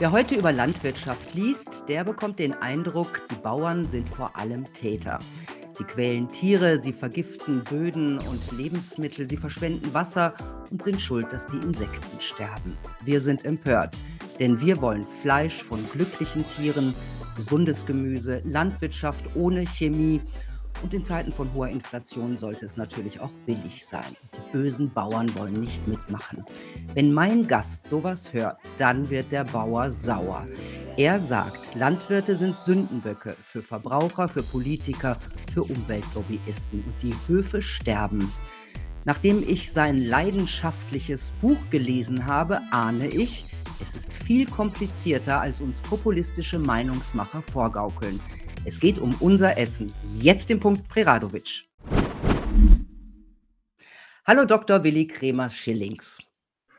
Wer heute über Landwirtschaft liest, der bekommt den Eindruck, die Bauern sind vor allem Täter. Sie quälen Tiere, sie vergiften Böden und Lebensmittel, sie verschwenden Wasser und sind schuld, dass die Insekten sterben. Wir sind empört, denn wir wollen Fleisch von glücklichen Tieren, gesundes Gemüse, Landwirtschaft ohne Chemie und in Zeiten von hoher Inflation sollte es natürlich auch billig sein. Die bösen Bauern wollen nicht mitmachen. Wenn mein Gast sowas hört, dann wird der Bauer sauer. Er sagt, Landwirte sind Sündenböcke für Verbraucher, für Politiker, für Umweltlobbyisten und die Höfe sterben. Nachdem ich sein leidenschaftliches Buch gelesen habe, ahne ich, es ist viel komplizierter, als uns populistische Meinungsmacher vorgaukeln. Es geht um unser Essen. Jetzt den Punkt Preradovic. Hallo Dr. Willi Kremers-Schillings.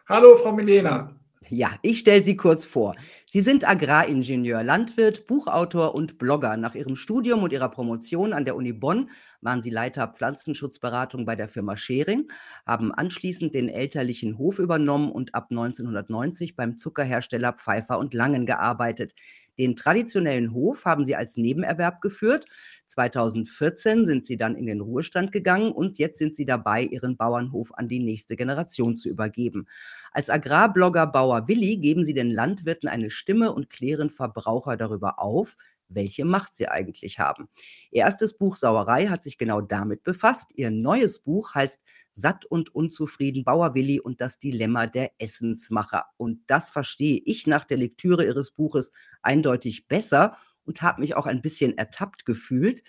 Hallo Frau Milena. Ja, ich stelle Sie kurz vor. Sie sind Agraringenieur, Landwirt, Buchautor und Blogger. Nach Ihrem Studium und Ihrer Promotion an der Uni Bonn waren Sie Leiter Pflanzenschutzberatung bei der Firma Schering, haben anschließend den elterlichen Hof übernommen und ab 1990 beim Zuckerhersteller Pfeiffer und Langen gearbeitet. Den traditionellen Hof haben sie als Nebenerwerb geführt. 2014 sind sie dann in den Ruhestand gegangen und jetzt sind sie dabei, ihren Bauernhof an die nächste Generation zu übergeben. Als Agrarblogger Bauer Willi geben sie den Landwirten eine Stimme und klären Verbraucher darüber auf, welche Macht sie eigentlich haben. Ihr erstes Buch Sauerei hat sich genau damit befasst. Ihr neues Buch heißt Satt und unzufrieden Bauer Willi und das Dilemma der Essensmacher. Und das verstehe ich nach der Lektüre Ihres Buches eindeutig besser und habe mich auch ein bisschen ertappt gefühlt.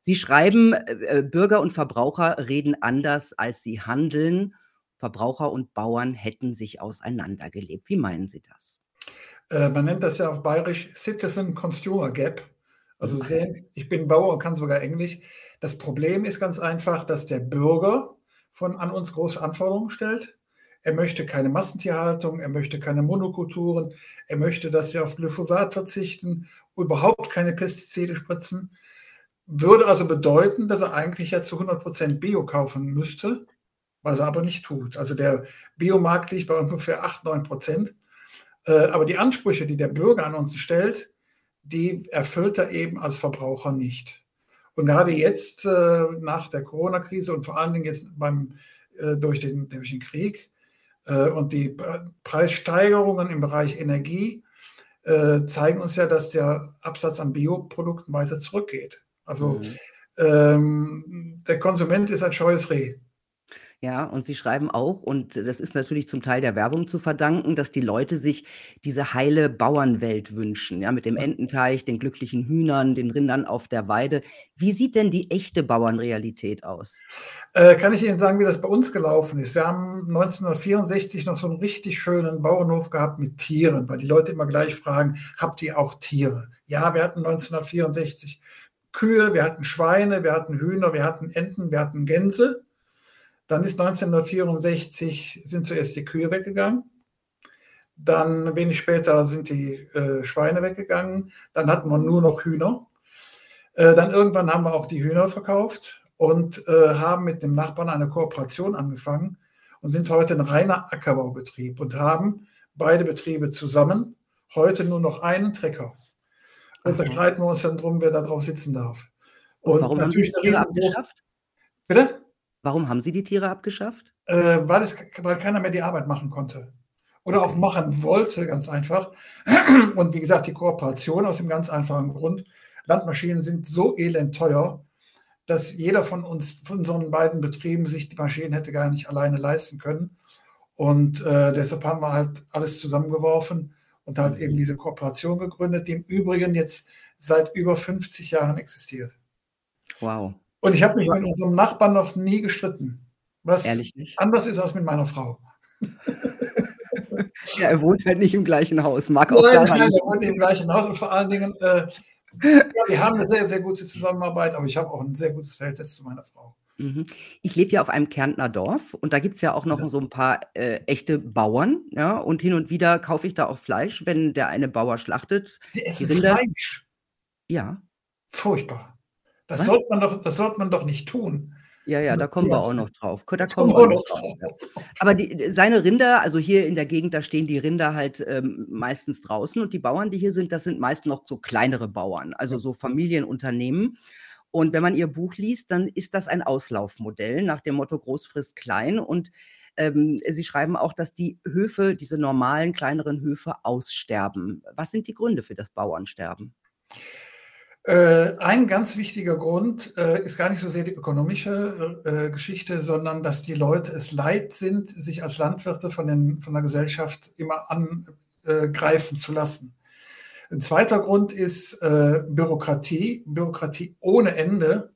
Sie schreiben, äh, äh, Bürger und Verbraucher reden anders, als sie handeln. Verbraucher und Bauern hätten sich auseinandergelebt. Wie meinen Sie das? Äh, man nennt das ja auch bayerisch Citizen Consumer Gap. Also sehen, ich bin Bauer und kann sogar Englisch. Das Problem ist ganz einfach, dass der Bürger von an uns große Anforderungen stellt. Er möchte keine Massentierhaltung, er möchte keine Monokulturen, er möchte, dass wir auf Glyphosat verzichten, überhaupt keine Pestizide spritzen. Würde also bedeuten, dass er eigentlich ja zu 100% Bio kaufen müsste, was er aber nicht tut. Also der Biomarkt liegt bei ungefähr 8, 9 Prozent. Äh, aber die Ansprüche, die der Bürger an uns stellt, die erfüllt er eben als Verbraucher nicht. Und gerade jetzt äh, nach der Corona-Krise und vor allen Dingen jetzt beim, äh, durch, den, durch den Krieg und die Preissteigerungen im Bereich Energie zeigen uns ja, dass der Absatz an Bioprodukten weiter zurückgeht. Also mhm. ähm, der Konsument ist ein scheues Reh. Ja, und Sie schreiben auch, und das ist natürlich zum Teil der Werbung zu verdanken, dass die Leute sich diese heile Bauernwelt wünschen, ja, mit dem Ententeich, den glücklichen Hühnern, den Rindern auf der Weide. Wie sieht denn die echte Bauernrealität aus? Äh, kann ich Ihnen sagen, wie das bei uns gelaufen ist? Wir haben 1964 noch so einen richtig schönen Bauernhof gehabt mit Tieren, weil die Leute immer gleich fragen, habt ihr auch Tiere? Ja, wir hatten 1964 Kühe, wir hatten Schweine, wir hatten Hühner, wir hatten Enten, wir hatten Gänse. Dann ist 1964 sind zuerst die Kühe weggegangen. Dann wenig später sind die äh, Schweine weggegangen. Dann hatten wir nur noch Hühner. Äh, dann irgendwann haben wir auch die Hühner verkauft und äh, haben mit dem Nachbarn eine Kooperation angefangen und sind heute ein reiner Ackerbaubetrieb und haben beide Betriebe zusammen heute nur noch einen Trecker. Und da streiten wir uns dann drum, wer da drauf sitzen darf. Und, und warum natürlich haben Sie das abgeschafft? Bitte? Warum haben Sie die Tiere abgeschafft? Äh, weil, es, weil keiner mehr die Arbeit machen konnte. Oder okay. auch machen wollte, ganz einfach. Und wie gesagt, die Kooperation aus dem ganz einfachen Grund. Landmaschinen sind so elend teuer, dass jeder von uns, von unseren beiden Betrieben, sich die Maschinen hätte gar nicht alleine leisten können. Und äh, deshalb haben wir halt alles zusammengeworfen und halt eben diese Kooperation gegründet, die im Übrigen jetzt seit über 50 Jahren existiert. Wow. Und ich habe mich mit unserem Nachbarn noch nie gestritten. Was Ehrlich nicht? anders ist als mit meiner Frau. ja, er wohnt halt nicht im gleichen Haus. Mag auch nein, nein, er wohnt im gleichen Haus und vor allen Dingen, äh, ja, wir haben eine sehr, sehr gute Zusammenarbeit, aber ich habe auch ein sehr gutes Verhältnis zu meiner Frau. Mhm. Ich lebe ja auf einem Kärntner Dorf und da gibt es ja auch noch ja. so ein paar äh, echte Bauern. Ja, und hin und wieder kaufe ich da auch Fleisch, wenn der eine Bauer schlachtet. Die essen Fleisch. Ja. Furchtbar. Das sollte, man doch, das sollte man doch nicht tun. Ja, ja, da kommen wir auch noch drauf. Da kommen wir noch drauf, ja. Aber die seine Rinder also hier in der Gegend, da stehen die Rinder halt, ähm, meistens draußen und die Bauern, die hier sind, das sind meist noch so kleinere Bauern, also Ja. so Familienunternehmen. Und wenn man Ihr Buch liest, dann ist das ein Auslaufmodell nach dem Motto „Groß frisst klein“ und, ähm, Sie schreiben auch, dass die Höfe, diese normalen kleineren Höfe aussterben. Was sind die Gründe für das Bauernsterben? Äh, ein ganz wichtiger Grund, äh, ist gar nicht so sehr die ökonomische, äh, Geschichte, sondern dass die Leute es leid sind, sich als Landwirte von den von der Gesellschaft immer an äh, greifen zu lassen. 'N zweiter Grund ist, Bürokratie. Bürokratie ohne Ende.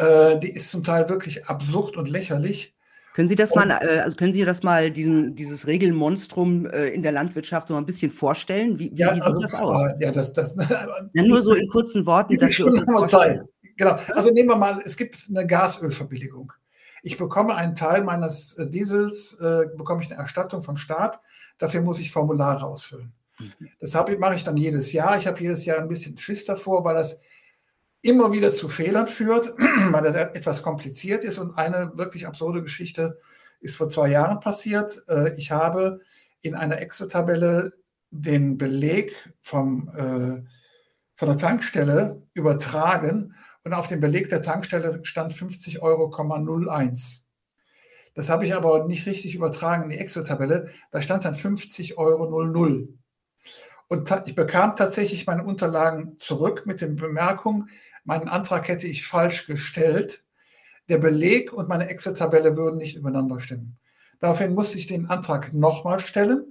Die ist zum Teil wirklich absurd und lächerlich. Können Sie das mal äh, also können Sie das mal diesen dieses Regelmonstrum, äh, in der Landwirtschaft so mal 'n bisschen vorstellen? Wie wie Ja, wie sieht also, das aus? ja, das das Ja, nur so in kurzen Worten, dass wir uns haben Zeit? Genau. Also, nehmen wir mal, es gibt 'ne Gasölverbilligung. Ich bekomme einen Teil meines, äh, Diesels äh, bekomme ich 'ne Erstattung vom Staat. Dafür muss ich Formulare ausfüllen. Mhm. Das habe mache ich dann jedes Jahr. Ich habe jedes Jahr 'n bisschen Schiss davor, weil das immer wieder zu Fehlern führt, weil das e etwas kompliziert ist. Und eine wirklich absurde Geschichte ist vor 2 Jahren passiert. Äh, ich habe in einer Excel-Tabelle den Beleg vom äh, von der Tankstelle übertragen und auf dem Beleg der Tankstelle stand 50,01 €. Das habe ich aber nicht richtig übertragen in die Excel-Tabelle. Da stand dann 50,00 €. Und ta ich bekam tatsächlich meine Unterlagen zurück mit den Bemerkungen, meinen Antrag hätte ich falsch gestellt. Der Beleg und meine Excel-Tabelle würden nicht übereinander stimmen. Daraufhin musste ich den Antrag noch mal stellen.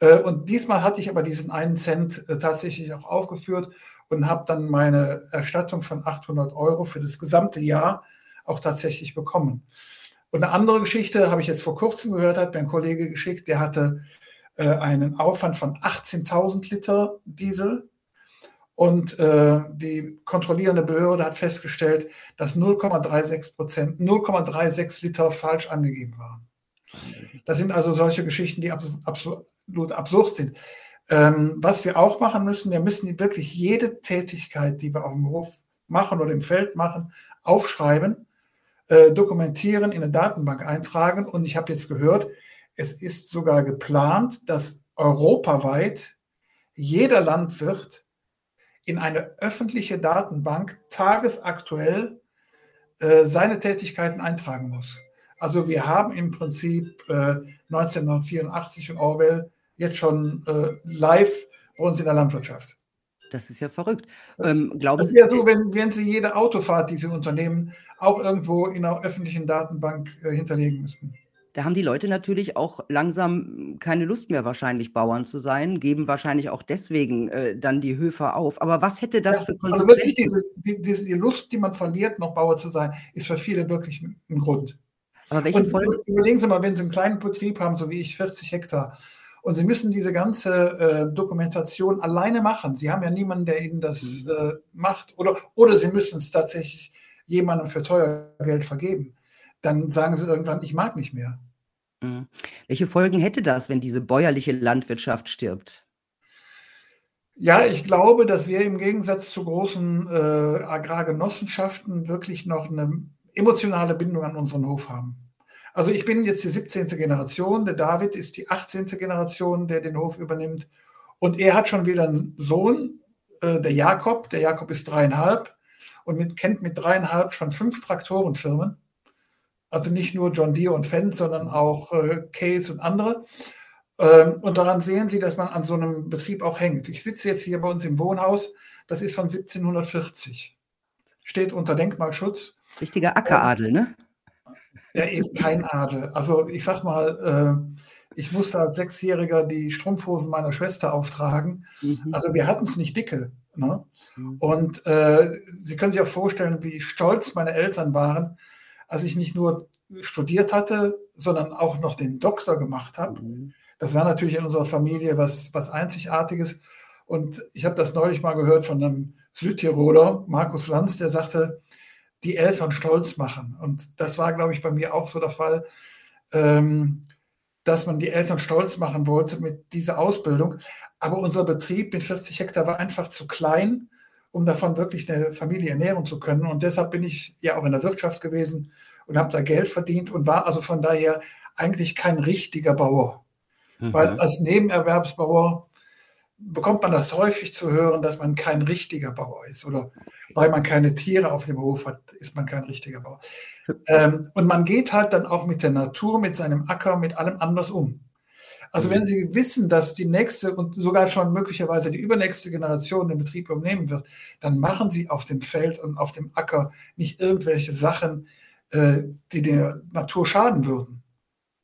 Äh, und diesmal hatte ich aber diesen einen Cent, äh, tatsächlich auch aufgeführt und habe dann meine Erstattung von 800 € für das gesamte Jahr auch tatsächlich bekommen. Und 'ne andere Geschichte habe ich jetzt vor Kurzem gehört, hat mir 'n Kollege geschickt, der hatte, äh, einen Aufwand von 18.000 Liter Diesel und, äh, die kontrollierende Behörde hat festgestellt, dass 0,36 % 0,36 Liter falsch angegeben waren. Das sind also solche Geschichten, die abs absolut absurd sind. Ähm, was wir auch machen müssen, wir müssen wirklich jede Tätigkeit, die wir auf'm Hof machen oder im Feld machen, aufschreiben, äh, dokumentieren, in 'ne Datenbank eintragen. Und ich habe jetzt gehört, es ist sogar geplant, dass europaweit jeder Landwirt in eine öffentliche Datenbank tagesaktuell, äh, seine Tätigkeiten eintragen muss. Also, wir haben im Prinzip, äh, 1984 und Orwell jetzt schon, äh, live bei uns in der Landwirtschaft. Das ist ja verrückt. Ähm, glauben das wäre so, wenn wenn Sie jede Autofahrt, die Sie unternehmen, auch irgendwo in 'ner öffentlichen Datenbank, äh, hinterlegen müssten. Da haben die Leute natürlich auch langsam keine Lust mehr wahrscheinlich, Bauern zu sein, geben wahrscheinlich auch deswegen, äh, dann die Höfe auf. Aber was hätte das Ja, für also wirklich Konsequenzen? diese die diese die Lust, die man verliert, noch Bauer zu sein, ist für viele wirklich 'n 'n Grund. Aber welche Und Folgen überlegen Sie mal, wenn Sie 'n kleinen Betrieb haben, so wie ich, 40 Hektar, und Sie müssen diese ganze, äh, Dokumentation alleine machen. Sie haben ja niemanden, der Ihnen das, Mhm. äh, macht oder oder Sie müssen's tatsächlich jemandem für teuer Geld vergeben. Dann sagen Sie irgendwann: „Ich mag nicht mehr.“ Mhm. Welche Folgen hätte das, wenn diese bäuerliche Landwirtschaft stirbt? Ja, ich glaube, dass wir im Gegensatz zu großen, äh, Agrargenossenschaften wirklich noch 'ne emotionale Bindung an unseren Hof haben. Also, ich bin jetzt die 17. Generation, der David ist die 18. Generation, der den Hof übernimmt. Und er hat schon wieder 'n Sohn, äh, der Jakob. Der Jakob ist 3,5 und mit kennt mit 3,5 schon 5 Traktorenfirmen. Also, nicht nur John Deere und Fendt, sondern auch, äh, Case und andere. Ähm, und daran sehen Sie, dass man an so 'nem Betrieb auch hängt. Ich sitze jetzt hier bei uns im Wohnhaus, das ist von 1740. Steht unter Denkmalschutz. Richtiger Ackeradel, ne? Ja, eben kein Adel. Also, ich sage mal, äh, ich musste als Sechsjähriger die Strumpfhosen meiner Schwester auftragen. Mhm. Also, wir hatten's nicht dicke, ne? Mhm. Und, äh, Sie können sich auch vorstellen, wie stolz meine Eltern waren, als ich nicht nur studiert hatte, sondern auch noch den Doktor gemacht habe. Mhm. Das war natürlich in unserer Familie was was Einzigartiges. Und ich habe das neulich mal gehört von 'nem Südtiroler, Markus Lanz, der sagte: „Die Eltern stolz machen.“ Und das war, glaube ich, bei mir auch so der Fall, ähm, dass man die Eltern stolz machen wollte mit dieser Ausbildung. Aber unser Betrieb mit 40 Hektar war einfach zu klein, um davon wirklich eine Familie ernähren zu können. Und deshalb bin ich ja auch in der Wirtschaft gewesen und habe da Geld verdient und war also von daher eigentlich kein richtiger Bauer. Mhm. Weil als Nebenerwerbsbauer bekommt man das häufig zu hören, dass man kein richtiger Bauer ist. Oder weil man keine Tiere auf dem Hof hat, ist man kein richtiger Bauer. Ähm, und man geht halt dann auch mit der Natur, mit seinem Acker, mit allem anders um. Also mhm. wenn Sie wissen, dass die nächste und sogar schon möglicherweise die übernächste Generation den Betrieb übernehmen wird, dann machen Sie auf dem Feld und auf dem Acker nicht irgendwelche Sachen, äh, die der Natur schaden würden.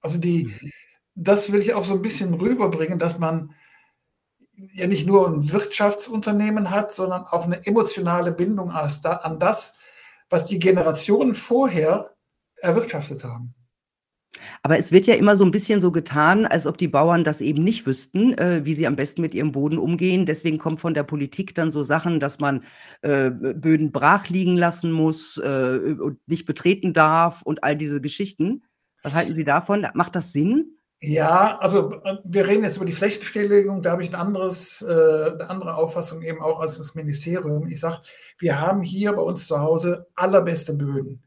Also die, mhm. das will ich auch so ein bisschen rüberbringen, dass man ja nicht nur ein Wirtschaftsunternehmen hat, sondern auch eine emotionale Bindung an das, was die Generationen vorher erwirtschaftet haben. Aber es wird ja immer so ein bisschen so getan, als ob die Bauern das eben nicht wüssten, äh, wie sie am besten mit ihrem Boden umgehen. Deswegen kommt von der Politik dann so Sachen, dass man äh, Böden brach liegen lassen muss äh, und nicht betreten darf und all diese Geschichten. Was halten Sie davon? Macht das Sinn? Ja, also äh, wir reden jetzt über die Flächenstilllegung, da habe ich ein anderes, äh, eine andere Auffassung eben auch als das Ministerium. Ich sage, wir haben hier bei uns zu Hause allerbeste Böden.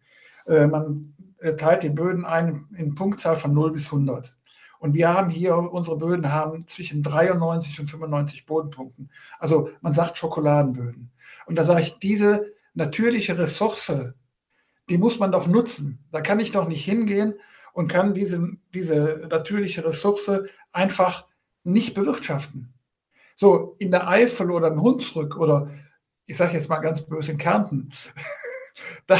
Äh, man teilt die Böden ein in Punktzahl von 0 bis 100. Und wir haben hier, unsere Böden haben zwischen 93 und 95 Bodenpunkten. Also man sagt Schokoladenböden. Und da sage ich, diese natürliche Ressource, die muss man doch nutzen. Da kann ich doch nicht hingehen und kann diese, diese natürliche Ressource einfach nicht bewirtschaften. So in der Eifel oder im Hunsrück oder ich sage jetzt mal ganz böse in Kärnten, da,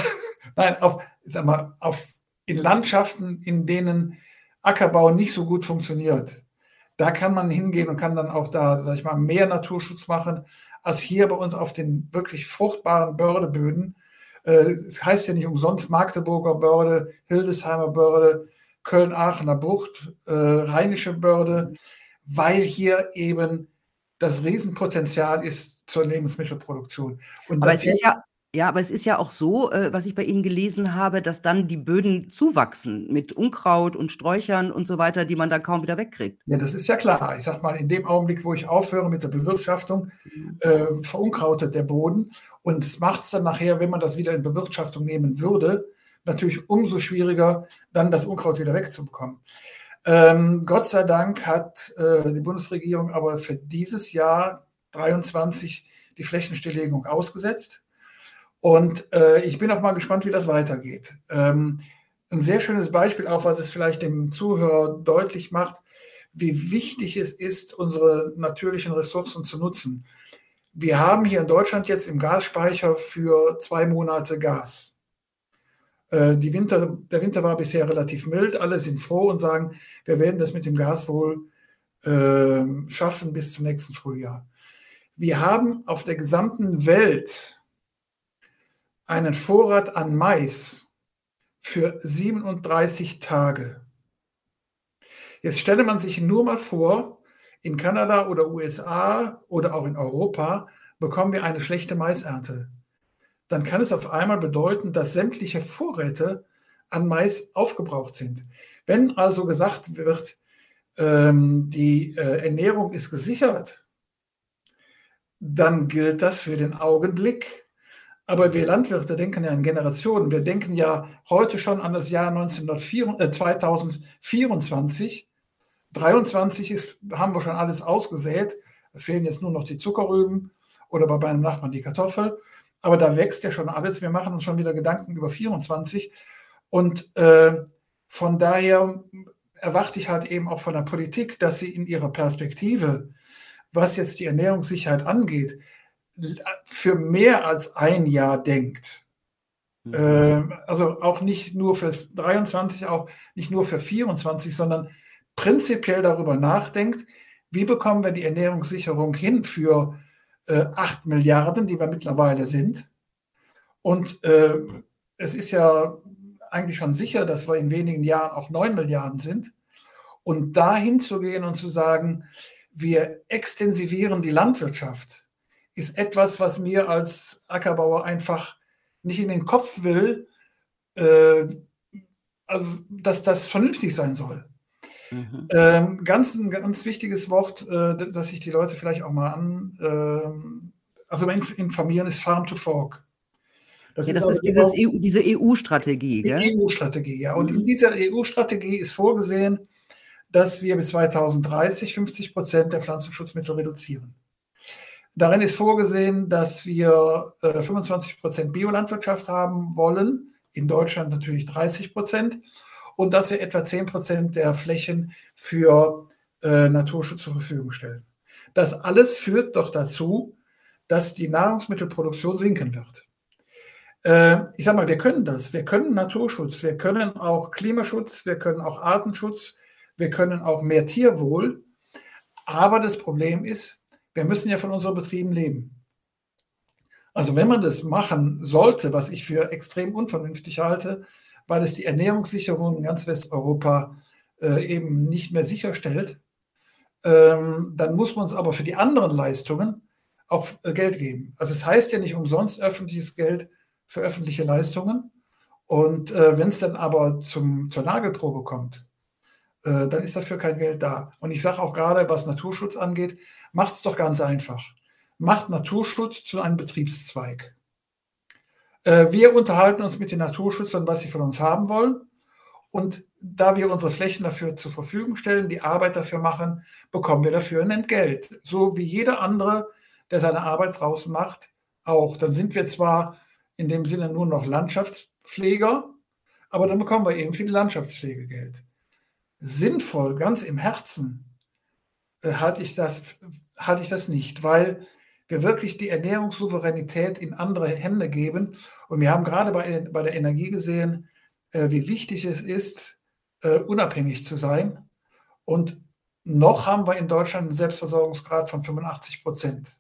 nein, auf, sag mal, auf, in Landschaften, in denen Ackerbau nicht so gut funktioniert, da kann man hingehen und kann dann auch da, sag ich mal, mehr Naturschutz machen, als hier bei uns auf den wirklich fruchtbaren Bördeböden, äh, es heißt ja nicht umsonst Magdeburger Börde, Hildesheimer Börde, Köln-Aachener Bucht, äh, Rheinische Börde, weil hier eben das Riesenpotenzial ist zur Lebensmittelproduktion. Und aber es ist ja, ja, aber es ist ja auch so, äh, was ich bei Ihnen gelesen habe, dass dann die Böden zuwachsen mit Unkraut und Sträuchern und so weiter, die man dann kaum wieder wegkriegt. Ja, das ist ja klar. Ich sag mal, in dem Augenblick, wo ich aufhöre mit der Bewirtschaftung, mhm. äh, verunkrautet der Boden. Und es macht es dann nachher, wenn man das wieder in Bewirtschaftung nehmen würde, natürlich umso schwieriger, dann das Unkraut wieder wegzubekommen. Ähm, Gott sei Dank hat äh, die Bundesregierung aber für dieses Jahr 23 die Flächenstilllegung ausgesetzt. Und äh, ich bin auch mal gespannt, wie das weitergeht. Ähm, ein sehr schönes Beispiel auch, was es vielleicht dem Zuhörer deutlich macht, wie wichtig es ist, unsere natürlichen Ressourcen zu nutzen. Wir haben hier in Deutschland jetzt im Gasspeicher für zwei Monate Gas. Äh, die Winter, der Winter war bisher relativ mild. Alle sind froh und sagen, wir werden das mit dem Gas wohl äh, schaffen bis zum nächsten Frühjahr. Wir haben auf der gesamten Welt einen Vorrat an Mais für 37 Tage. Jetzt stelle man sich nur mal vor, in Kanada oder USA oder auch in Europa bekommen wir eine schlechte Maisernte. Dann kann es auf einmal bedeuten, dass sämtliche Vorräte an Mais aufgebraucht sind. Wenn also gesagt wird, ähm, die äh, Ernährung ist gesichert, dann gilt das für den Augenblick aber wir Landwirte denken ja in Generationen. Wir denken ja heute schon an das Jahr 1904, äh, 2024. 23 ist, haben wir schon alles ausgesät. Da fehlen jetzt nur noch die Zuckerrüben oder bei meinem Nachbarn die Kartoffel. Aber da wächst ja schon alles. Wir machen uns schon wieder Gedanken über 24. Und äh, von daher erwarte ich halt eben auch von der Politik, dass sie in ihrer Perspektive, was jetzt die Ernährungssicherheit angeht, für mehr als ein Jahr denkt. Mhm. Ähm, also auch nicht nur für 23, auch nicht nur für 24, sondern prinzipiell darüber nachdenkt, wie bekommen wir die Ernährungssicherung hin für äh, 8 Milliarden, die wir mittlerweile sind. Und äh, es ist ja eigentlich schon sicher, dass wir in wenigen Jahren auch 9 Milliarden sind. Und dahin zu gehen und zu sagen, wir extensivieren die Landwirtschaft ist etwas, was mir als Ackerbauer einfach nicht in den Kopf will, äh, also dass das vernünftig sein soll. Mhm. Ähm, ganz ein ganz wichtiges Wort, äh, das sich die Leute vielleicht auch mal an, also informieren ist Farm to Fork. Das, ja, das ist, also ist EU, diese EU-Strategie. Die EU-Strategie, ja. Und mhm. in dieser EU-Strategie ist vorgesehen, dass wir bis 2030 50 Prozent der Pflanzenschutzmittel reduzieren. Darin ist vorgesehen, dass wir äh, 25 Prozent Biolandwirtschaft haben wollen, in Deutschland natürlich 30 Prozent, und dass wir etwa 10 Prozent der Flächen für äh, Naturschutz zur Verfügung stellen. Das alles führt doch dazu, dass die Nahrungsmittelproduktion sinken wird. Äh, ich sage mal, wir können das. Wir können Naturschutz, wir können auch Klimaschutz, wir können auch Artenschutz, wir können auch mehr Tierwohl. Aber das Problem ist, wir müssen ja von unseren Betrieben leben. Also wenn man das machen sollte, was ich für extrem unvernünftig halte, weil es die Ernährungssicherung in ganz Westeuropa äh, eben nicht mehr sicherstellt, ähm, dann muss man uns aber für die anderen Leistungen auch äh, Geld geben. Also es heißt ja nicht umsonst öffentliches Geld für öffentliche Leistungen. Und äh, wenn es dann aber zum, zur Nagelprobe kommt, äh, dann ist dafür kein Geld da. Und ich sage auch gerade, was Naturschutz angeht, macht es doch ganz einfach. Macht Naturschutz zu einem Betriebszweig. Äh, wir unterhalten uns mit den Naturschützern, was sie von uns haben wollen. Und da wir unsere Flächen dafür zur Verfügung stellen, die Arbeit dafür machen, bekommen wir dafür ein Entgelt. So wie jeder andere, der seine Arbeit draußen macht, auch. Dann sind wir zwar in dem Sinne nur noch Landschaftspfleger, aber dann bekommen wir eben viel Landschaftspflegegeld sinnvoll, ganz im Herzen, äh, halte ich, das, halte ich das nicht, weil wir wirklich die Ernährungssouveränität in andere Hände geben. Und wir haben gerade bei, bei der Energie gesehen, äh, wie wichtig es ist, äh, unabhängig zu sein. Und noch haben wir in Deutschland einen Selbstversorgungsgrad von 85 Prozent.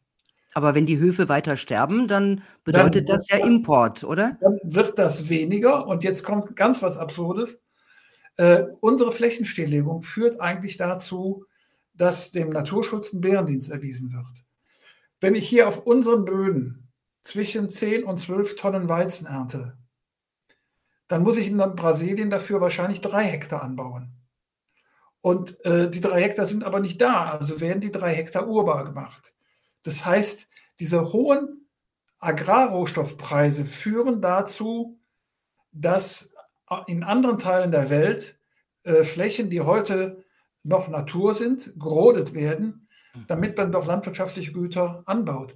Aber wenn die Höfe weiter sterben, dann bedeutet dann das ja das, Import, oder? Dann wird das weniger. Und jetzt kommt ganz was Absurdes. Äh, unsere Flächenstilllegung führt eigentlich dazu, dass dem Naturschutz ein Bärendienst erwiesen wird. Wenn ich hier auf unseren Böden zwischen 10 und 12 Tonnen Weizen ernte, dann muss ich in Brasilien dafür wahrscheinlich drei Hektar anbauen. Und äh, die drei Hektar sind aber nicht da, also werden die drei Hektar urbar gemacht. Das heißt, diese hohen Agrarrohstoffpreise führen dazu, dass in anderen Teilen der Welt äh, Flächen, die heute noch Natur sind, gerodet werden, mhm. damit man doch landwirtschaftliche Güter anbaut.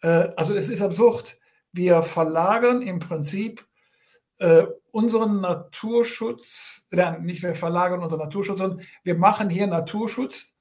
Äh, also es ist absurd. Wir verlagern im Prinzip äh, unseren Naturschutz, äh, nicht wir verlagern unseren Naturschutz, sondern wir machen hier Naturschutz,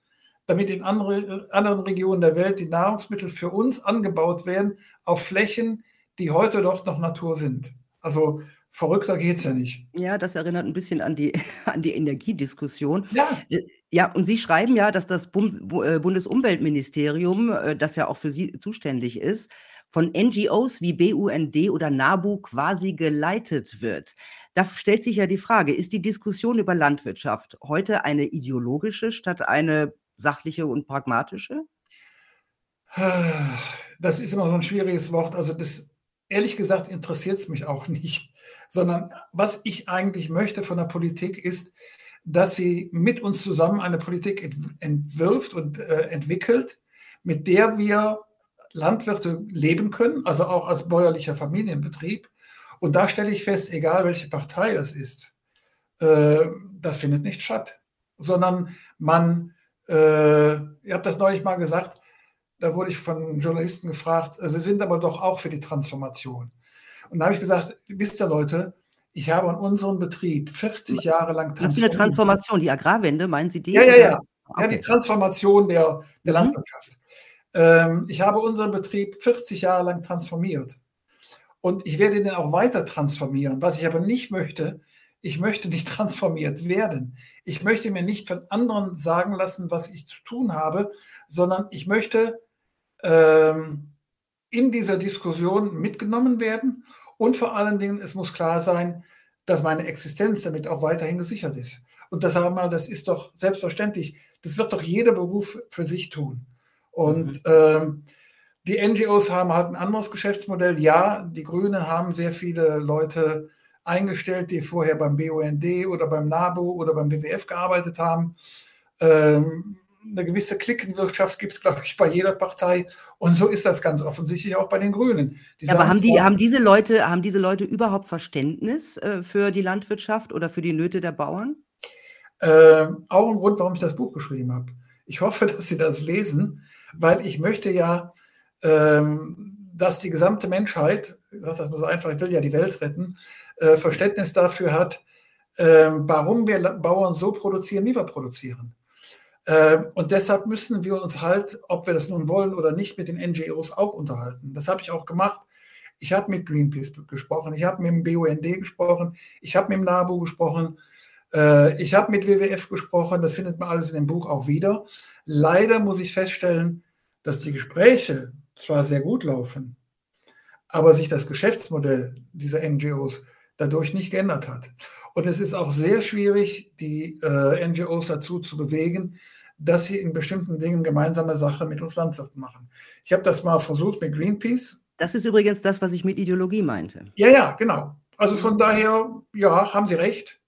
damit in andere, anderen Regionen der Welt die Nahrungsmittel für uns angebaut werden auf Flächen, die heute doch noch Natur sind. Also Verrückter geht es ja nicht. Ja, das erinnert ein bisschen an die, an die Energiediskussion. Ja. Äh, ja, und Sie schreiben ja, dass das äh, Bundesumweltministerium, äh, das ja auch für Sie zuständig ist, von NGOs wie BUND oder NABU quasi geleitet wird. Da stellt sich ja die Frage, ist die Diskussion über Landwirtschaft heute eine ideologische statt eine sachliche und pragmatische? Das ist immer so ein schwieriges Wort. Also das, ehrlich gesagt, interessiert es mich auch nicht sondern was ich eigentlich möchte von der Politik ist, dass sie mit uns zusammen eine Politik entwirft und äh, entwickelt, mit der wir Landwirte leben können, also auch als bäuerlicher Familienbetrieb. Und da stelle ich fest, egal welche Partei das ist, äh, das findet nicht statt, sondern man, äh, ihr habt das neulich mal gesagt, da wurde ich von Journalisten gefragt, sie sind aber doch auch für die Transformation. Und da habe ich gesagt, wisst ihr Leute, ich habe an unserem Betrieb 40 Jahre lang Was für eine Transformation? Die Agrarwende, meinen Sie die? Ja, ja, ja. Okay. Ja, die Transformation der, der mhm. Landwirtschaft. Ähm, ich habe unseren Betrieb 40 Jahre lang transformiert. Und ich werde ihn auch weiter transformieren. Was ich aber nicht möchte, ich möchte nicht transformiert werden. Ich möchte mir nicht von anderen sagen lassen, was ich zu tun habe, sondern ich möchte ähm, in dieser Diskussion mitgenommen werden und vor allen Dingen, es muss klar sein, dass meine Existenz damit auch weiterhin gesichert ist. Und das einmal, das ist doch selbstverständlich. Das wird doch jeder Beruf für sich tun. Und mhm. ähm, die NGOs haben halt ein anderes Geschäftsmodell. Ja, die Grünen haben sehr viele Leute eingestellt, die vorher beim BUND oder beim NABU oder beim WWF gearbeitet haben. Ähm, eine gewisse Klickenwirtschaft gibt es, glaube ich, bei jeder Partei. Und so ist das ganz offensichtlich auch bei den Grünen. Ja, aber haben, die, haben, diese Leute, haben diese Leute überhaupt Verständnis äh, für die Landwirtschaft oder für die Nöte der Bauern? Äh, auch ein Grund, warum ich das Buch geschrieben habe. Ich hoffe, dass Sie das lesen, weil ich möchte ja, ähm, dass die gesamte Menschheit, ich sage das nur so einfach, ich will ja die Welt retten, äh, Verständnis dafür hat, äh, warum wir Bauern so produzieren, wie wir produzieren. Ähm, und deshalb müssen wir uns halt, ob wir das nun wollen oder nicht, mit den NGOs auch unterhalten. Das habe ich auch gemacht. Ich habe mit Greenpeace gesprochen, ich habe mit dem BUND gesprochen, ich habe mit dem NABU gesprochen, äh, ich habe mit WWF gesprochen, das findet man alles in dem Buch auch wieder. Leider muss ich feststellen, dass die Gespräche zwar sehr gut laufen, aber sich das Geschäftsmodell dieser NGOs dadurch nicht geändert hat. Und es ist auch sehr schwierig, die äh, NGOs dazu zu bewegen, dass sie in bestimmten Dingen gemeinsame Sache mit uns Landwirten machen. Ich habe das mal versucht mit Greenpeace. Das ist übrigens das, was ich mit Ideologie meinte. Ja, ja, genau. Also von daher, ja, haben Sie recht.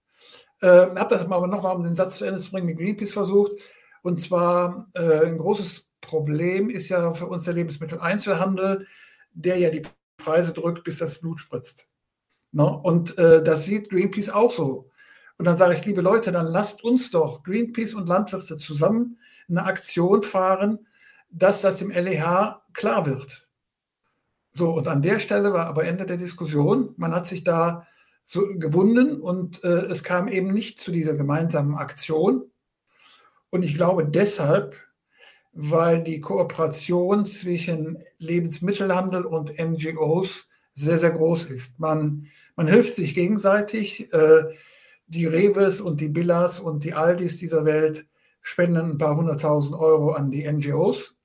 Äh, habe das mal nochmal, um den Satz zu Ende zu bringen, mit Greenpeace versucht. Und zwar äh, ein großes Problem ist ja für uns der Lebensmitteleinzelhandel, der ja die Preise drückt, bis das Blut spritzt. Ne? Und äh, das sieht Greenpeace auch so. Und dann sage ich, liebe Leute, dann lasst uns doch Greenpeace und Landwirte zusammen eine Aktion fahren, dass das dem LEH klar wird. So, und an der Stelle war aber Ende der Diskussion. Man hat sich da so gewunden und äh, es kam eben nicht zu dieser gemeinsamen Aktion. Und ich glaube deshalb, weil die Kooperation zwischen Lebensmittelhandel und NGOs sehr, sehr groß ist. Man, man hilft sich gegenseitig. Äh, die Reves und die Billas und die Aldis dieser Welt spenden ein paar hunderttausend Euro an die NGOs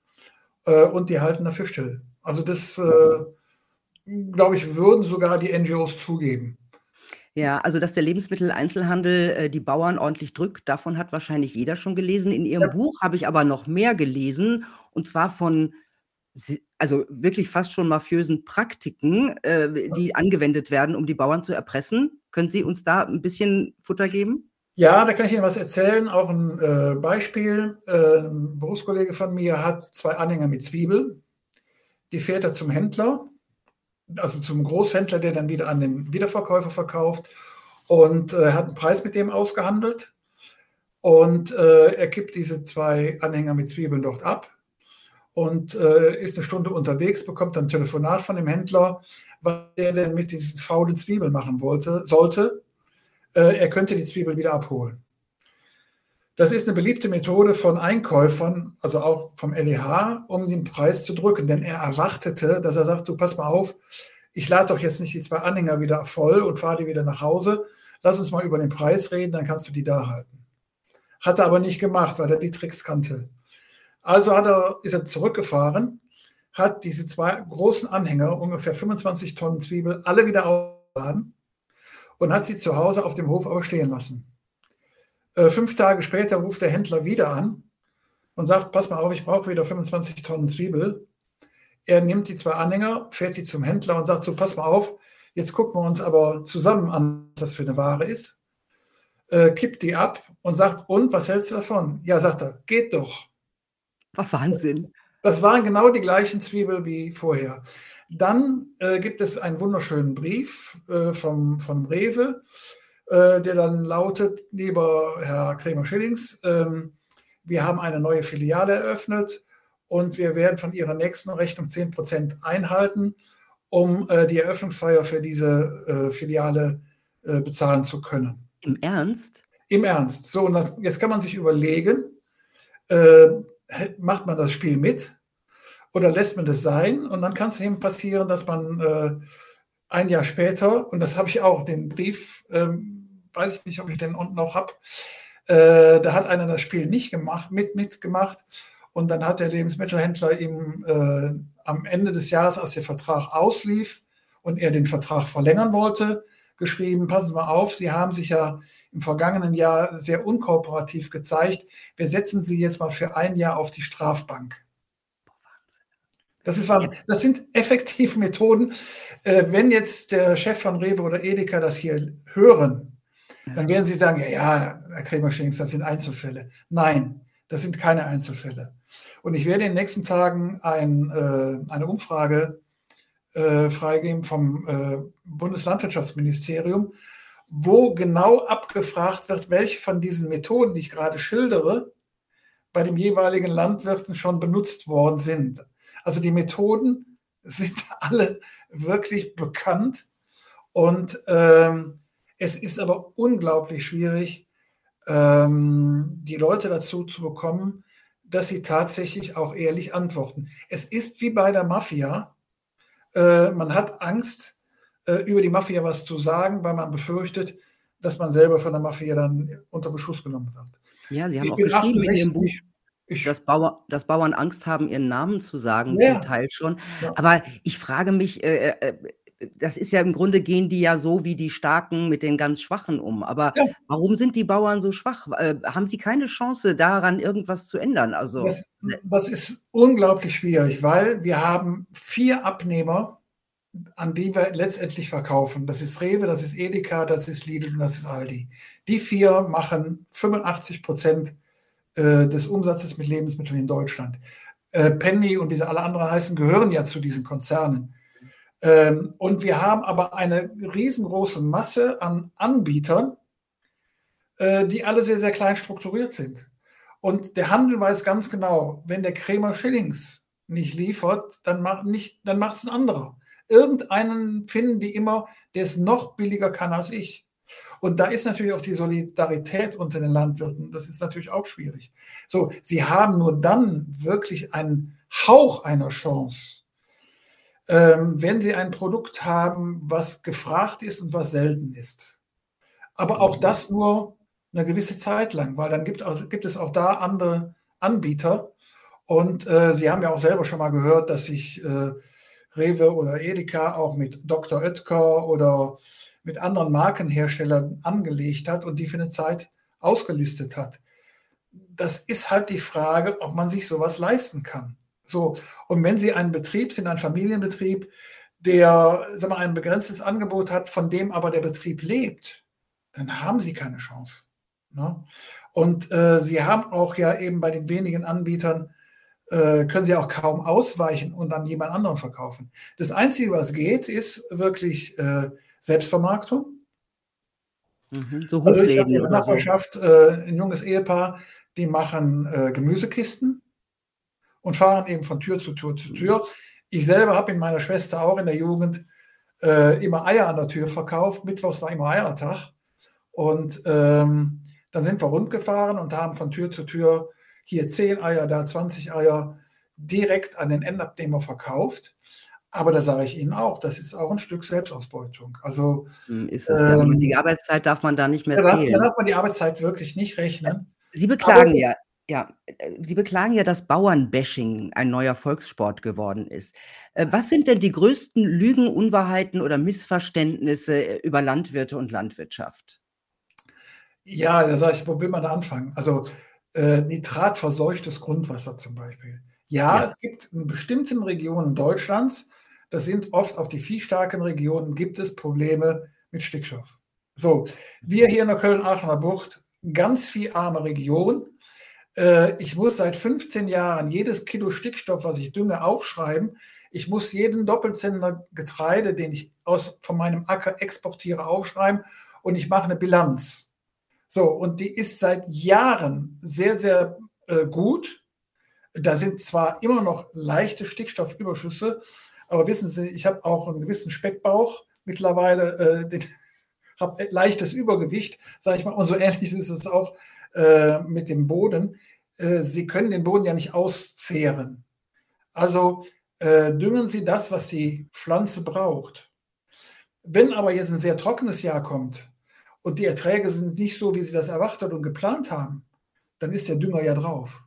äh, und die halten dafür still. Also das, äh, glaube ich, würden sogar die NGOs zugeben. Ja, also dass der Lebensmitteleinzelhandel äh, die Bauern ordentlich drückt, davon hat wahrscheinlich jeder schon gelesen. In Ihrem ja. Buch habe ich aber noch mehr gelesen, und zwar von also wirklich fast schon mafiösen Praktiken, äh, die angewendet werden, um die Bauern zu erpressen. Können Sie uns da ein bisschen Futter geben? Ja, da kann ich Ihnen was erzählen. Auch ein äh, Beispiel. Äh, ein Berufskollege von mir hat zwei Anhänger mit Zwiebel. Die fährt er zum Händler, also zum Großhändler, der dann wieder an den Wiederverkäufer verkauft und äh, hat einen Preis mit dem ausgehandelt. Und äh, er kippt diese zwei Anhänger mit Zwiebeln dort ab und äh, ist eine Stunde unterwegs, bekommt dann ein Telefonat von dem Händler, was er denn mit diesen faulen Zwiebeln machen wollte, sollte. Äh, er könnte die Zwiebeln wieder abholen. Das ist eine beliebte Methode von Einkäufern, also auch vom LEH, um den Preis zu drücken. Denn er erwartete, dass er sagt, du pass mal auf, ich lade doch jetzt nicht die zwei Anhänger wieder voll und fahre die wieder nach Hause. Lass uns mal über den Preis reden, dann kannst du die da halten. Hat er aber nicht gemacht, weil er die Tricks kannte. Also hat er, ist er zurückgefahren, hat diese zwei großen Anhänger, ungefähr 25 Tonnen Zwiebel, alle wieder aufgeladen und hat sie zu Hause auf dem Hof aber stehen lassen. Äh, fünf Tage später ruft der Händler wieder an und sagt, pass mal auf, ich brauche wieder 25 Tonnen Zwiebel. Er nimmt die zwei Anhänger, fährt die zum Händler und sagt so, pass mal auf, jetzt gucken wir uns aber zusammen an, was das für eine Ware ist. Äh, kippt die ab und sagt, und, was hältst du davon? Ja, sagt er, geht doch. War Wahnsinn. Das waren genau die gleichen Zwiebeln wie vorher. Dann äh, gibt es einen wunderschönen Brief äh, vom, vom Rewe, äh, der dann lautet, lieber Herr Kremer-Schillings, ähm, wir haben eine neue Filiale eröffnet und wir werden von Ihrer nächsten Rechnung 10% einhalten, um äh, die Eröffnungsfeier für diese äh, Filiale äh, bezahlen zu können. Im Ernst? Im Ernst. So, und das, jetzt kann man sich überlegen, macht man das Spiel mit oder lässt man das sein? Und dann kann es eben passieren, dass man äh, ein Jahr später, und das habe ich auch, den Brief, ähm, weiß ich nicht, ob ich den unten noch habe, äh, da hat einer das Spiel nicht gemacht, mit, mitgemacht. Und dann hat der Lebensmittelhändler ihm äh, am Ende des Jahres, als der Vertrag auslief und er den Vertrag verlängern wollte, geschrieben, passen Sie mal auf, Sie haben sich ja im vergangenen Jahr sehr unkooperativ gezeigt. Wir setzen Sie jetzt mal für ein Jahr auf die Strafbank. Das, ist, das sind effektive Methoden. Äh, wenn jetzt der Chef von Rewe oder Edeka das hier hören, dann werden sie sagen, ja, ja, Herr Kremer-Schillings, das sind Einzelfälle. Nein, Das sind keine Einzelfälle. Und ich werde in den nächsten Tagen ein, äh, eine Umfrage äh, freigeben vom äh, Bundeslandwirtschaftsministerium, wo genau abgefragt wird, welche von diesen Methoden, die ich gerade schildere, bei dem jeweiligen Landwirten schon benutzt worden sind. Also die Methoden sind alle wirklich bekannt und ähm, es ist aber unglaublich schwierig, ähm, die Leute dazu zu bekommen, dass sie tatsächlich auch ehrlich antworten. Es ist wie bei der Mafia. Äh, man hat Angst, äh, über die Mafia was zu sagen, weil man befürchtet, dass man selber von der Mafia dann unter Beschuss genommen wird. Ja, Sie haben ich auch geschrieben in Ihrem Buch, ich, dass, Bauer, dass, Bauern Angst haben, ihren Namen zu sagen, ja. zum Teil schon. Ja. Aber ich frage mich, äh, äh, äh das ist ja im Grunde gehen die ja so wie die Starken mit den ganz Schwachen um. Aber ja. warum sind die Bauern so schwach? Äh, haben sie keine Chance, daran irgendwas zu ändern? Also, das, ne das ist unglaublich schwierig, weil wir haben vier Abnehmer, an die wir letztendlich verkaufen. Das ist Rewe, das ist Edeka, das ist Lidl und das ist Aldi. Die vier machen 85 Prozent äh, des Umsatzes mit Lebensmitteln in Deutschland. Äh, Penny und wie sie alle anderen heißen, gehören ja zu diesen Konzernen. Ähm, und wir haben aber eine riesengroße Masse an Anbietern, äh, die alle sehr, sehr klein strukturiert sind. Und der Handel weiß ganz genau, wenn der Krämer Schillings nicht liefert, dann macht es ein anderer. Irgendeinen finden die immer, der es noch billiger kann als ich. Und da ist natürlich auch die Solidarität unter den Landwirten. Das ist natürlich auch schwierig. So, sie haben nur dann wirklich einen Hauch einer Chance, wenn Sie ein Produkt haben, was gefragt ist und was selten ist. Aber auch mhm. das nur eine gewisse Zeit lang, weil dann gibt, auch, gibt es auch da andere Anbieter. Und äh, Sie haben ja auch selber schon mal gehört, dass sich äh, Rewe oder Edeka auch mit Dr. Oetker oder mit anderen Markenherstellern angelegt hat und die für eine Zeit ausgelistet hat. Das ist halt die Frage, ob man sich sowas leisten kann. So, und wenn Sie einen Betrieb sind, ein Familienbetrieb, der sagen wir, ein begrenztes Angebot hat, von dem aber der Betrieb lebt, dann haben Sie keine Chance. Ne? Und äh, Sie haben auch ja eben bei den wenigen Anbietern, äh, können Sie auch kaum ausweichen und an jemand anderen verkaufen. Das Einzige, was geht, ist wirklich äh, Selbstvermarktung. Mhm, so also ich habe in der Nachbarschaft so. Äh, ein junges Ehepaar, die machen äh, Gemüsekisten und fahren eben von Tür zu Tür zu Tür. Ich selber habe in meiner Schwester auch in der Jugend äh, immer Eier an der Tür verkauft. Mittwochs war immer Eiertag. Und ähm, dann sind wir rundgefahren und haben von Tür zu Tür hier 10 Eier, da 20 Eier direkt an den Endabnehmer verkauft. Aber da sage ich Ihnen auch, das ist auch ein Stück Selbstausbeutung. Also hm, ist es ähm, ja. Die Arbeitszeit darf man da nicht mehr da zählen. Da darf man die Arbeitszeit wirklich nicht rechnen. Sie beklagen ja, ja, äh, Sie beklagen ja, dass Bauernbashing ein neuer Volkssport geworden ist. Äh, was sind denn die größten Lügen, Unwahrheiten oder Missverständnisse äh, über Landwirte und Landwirtschaft? Ja, da sage ich, wo will man da anfangen? Also äh, nitratverseuchtes Grundwasser zum Beispiel. Ja, ja, es gibt in bestimmten Regionen Deutschlands, das sind oft auch die viehstarken Regionen, gibt es Probleme mit Stickstoff. So, wir hier in der Köln-Aachener Bucht, ganz vieharme Region, äh, ich muss seit 15 Jahren jedes Kilo Stickstoff, was ich dünge, aufschreiben. Ich muss jeden Doppelzentner Getreide, den ich aus, von meinem Acker exportiere, aufschreiben und ich mache eine Bilanz. So, und die ist seit Jahren sehr, sehr äh, gut. Da sind zwar immer noch leichte Stickstoffüberschüsse, aber wissen Sie, ich habe auch einen gewissen Speckbauch mittlerweile, äh, habe leichtes Übergewicht, sage ich mal, und so ähnlich ist es auch äh, mit dem Boden. Äh, Sie können den Boden ja nicht auszehren. Also äh, düngen Sie das, was die Pflanze braucht. Wenn aber jetzt ein sehr trockenes Jahr kommt und die Erträge sind nicht so, wie Sie das erwartet und geplant haben, dann ist der Dünger ja drauf.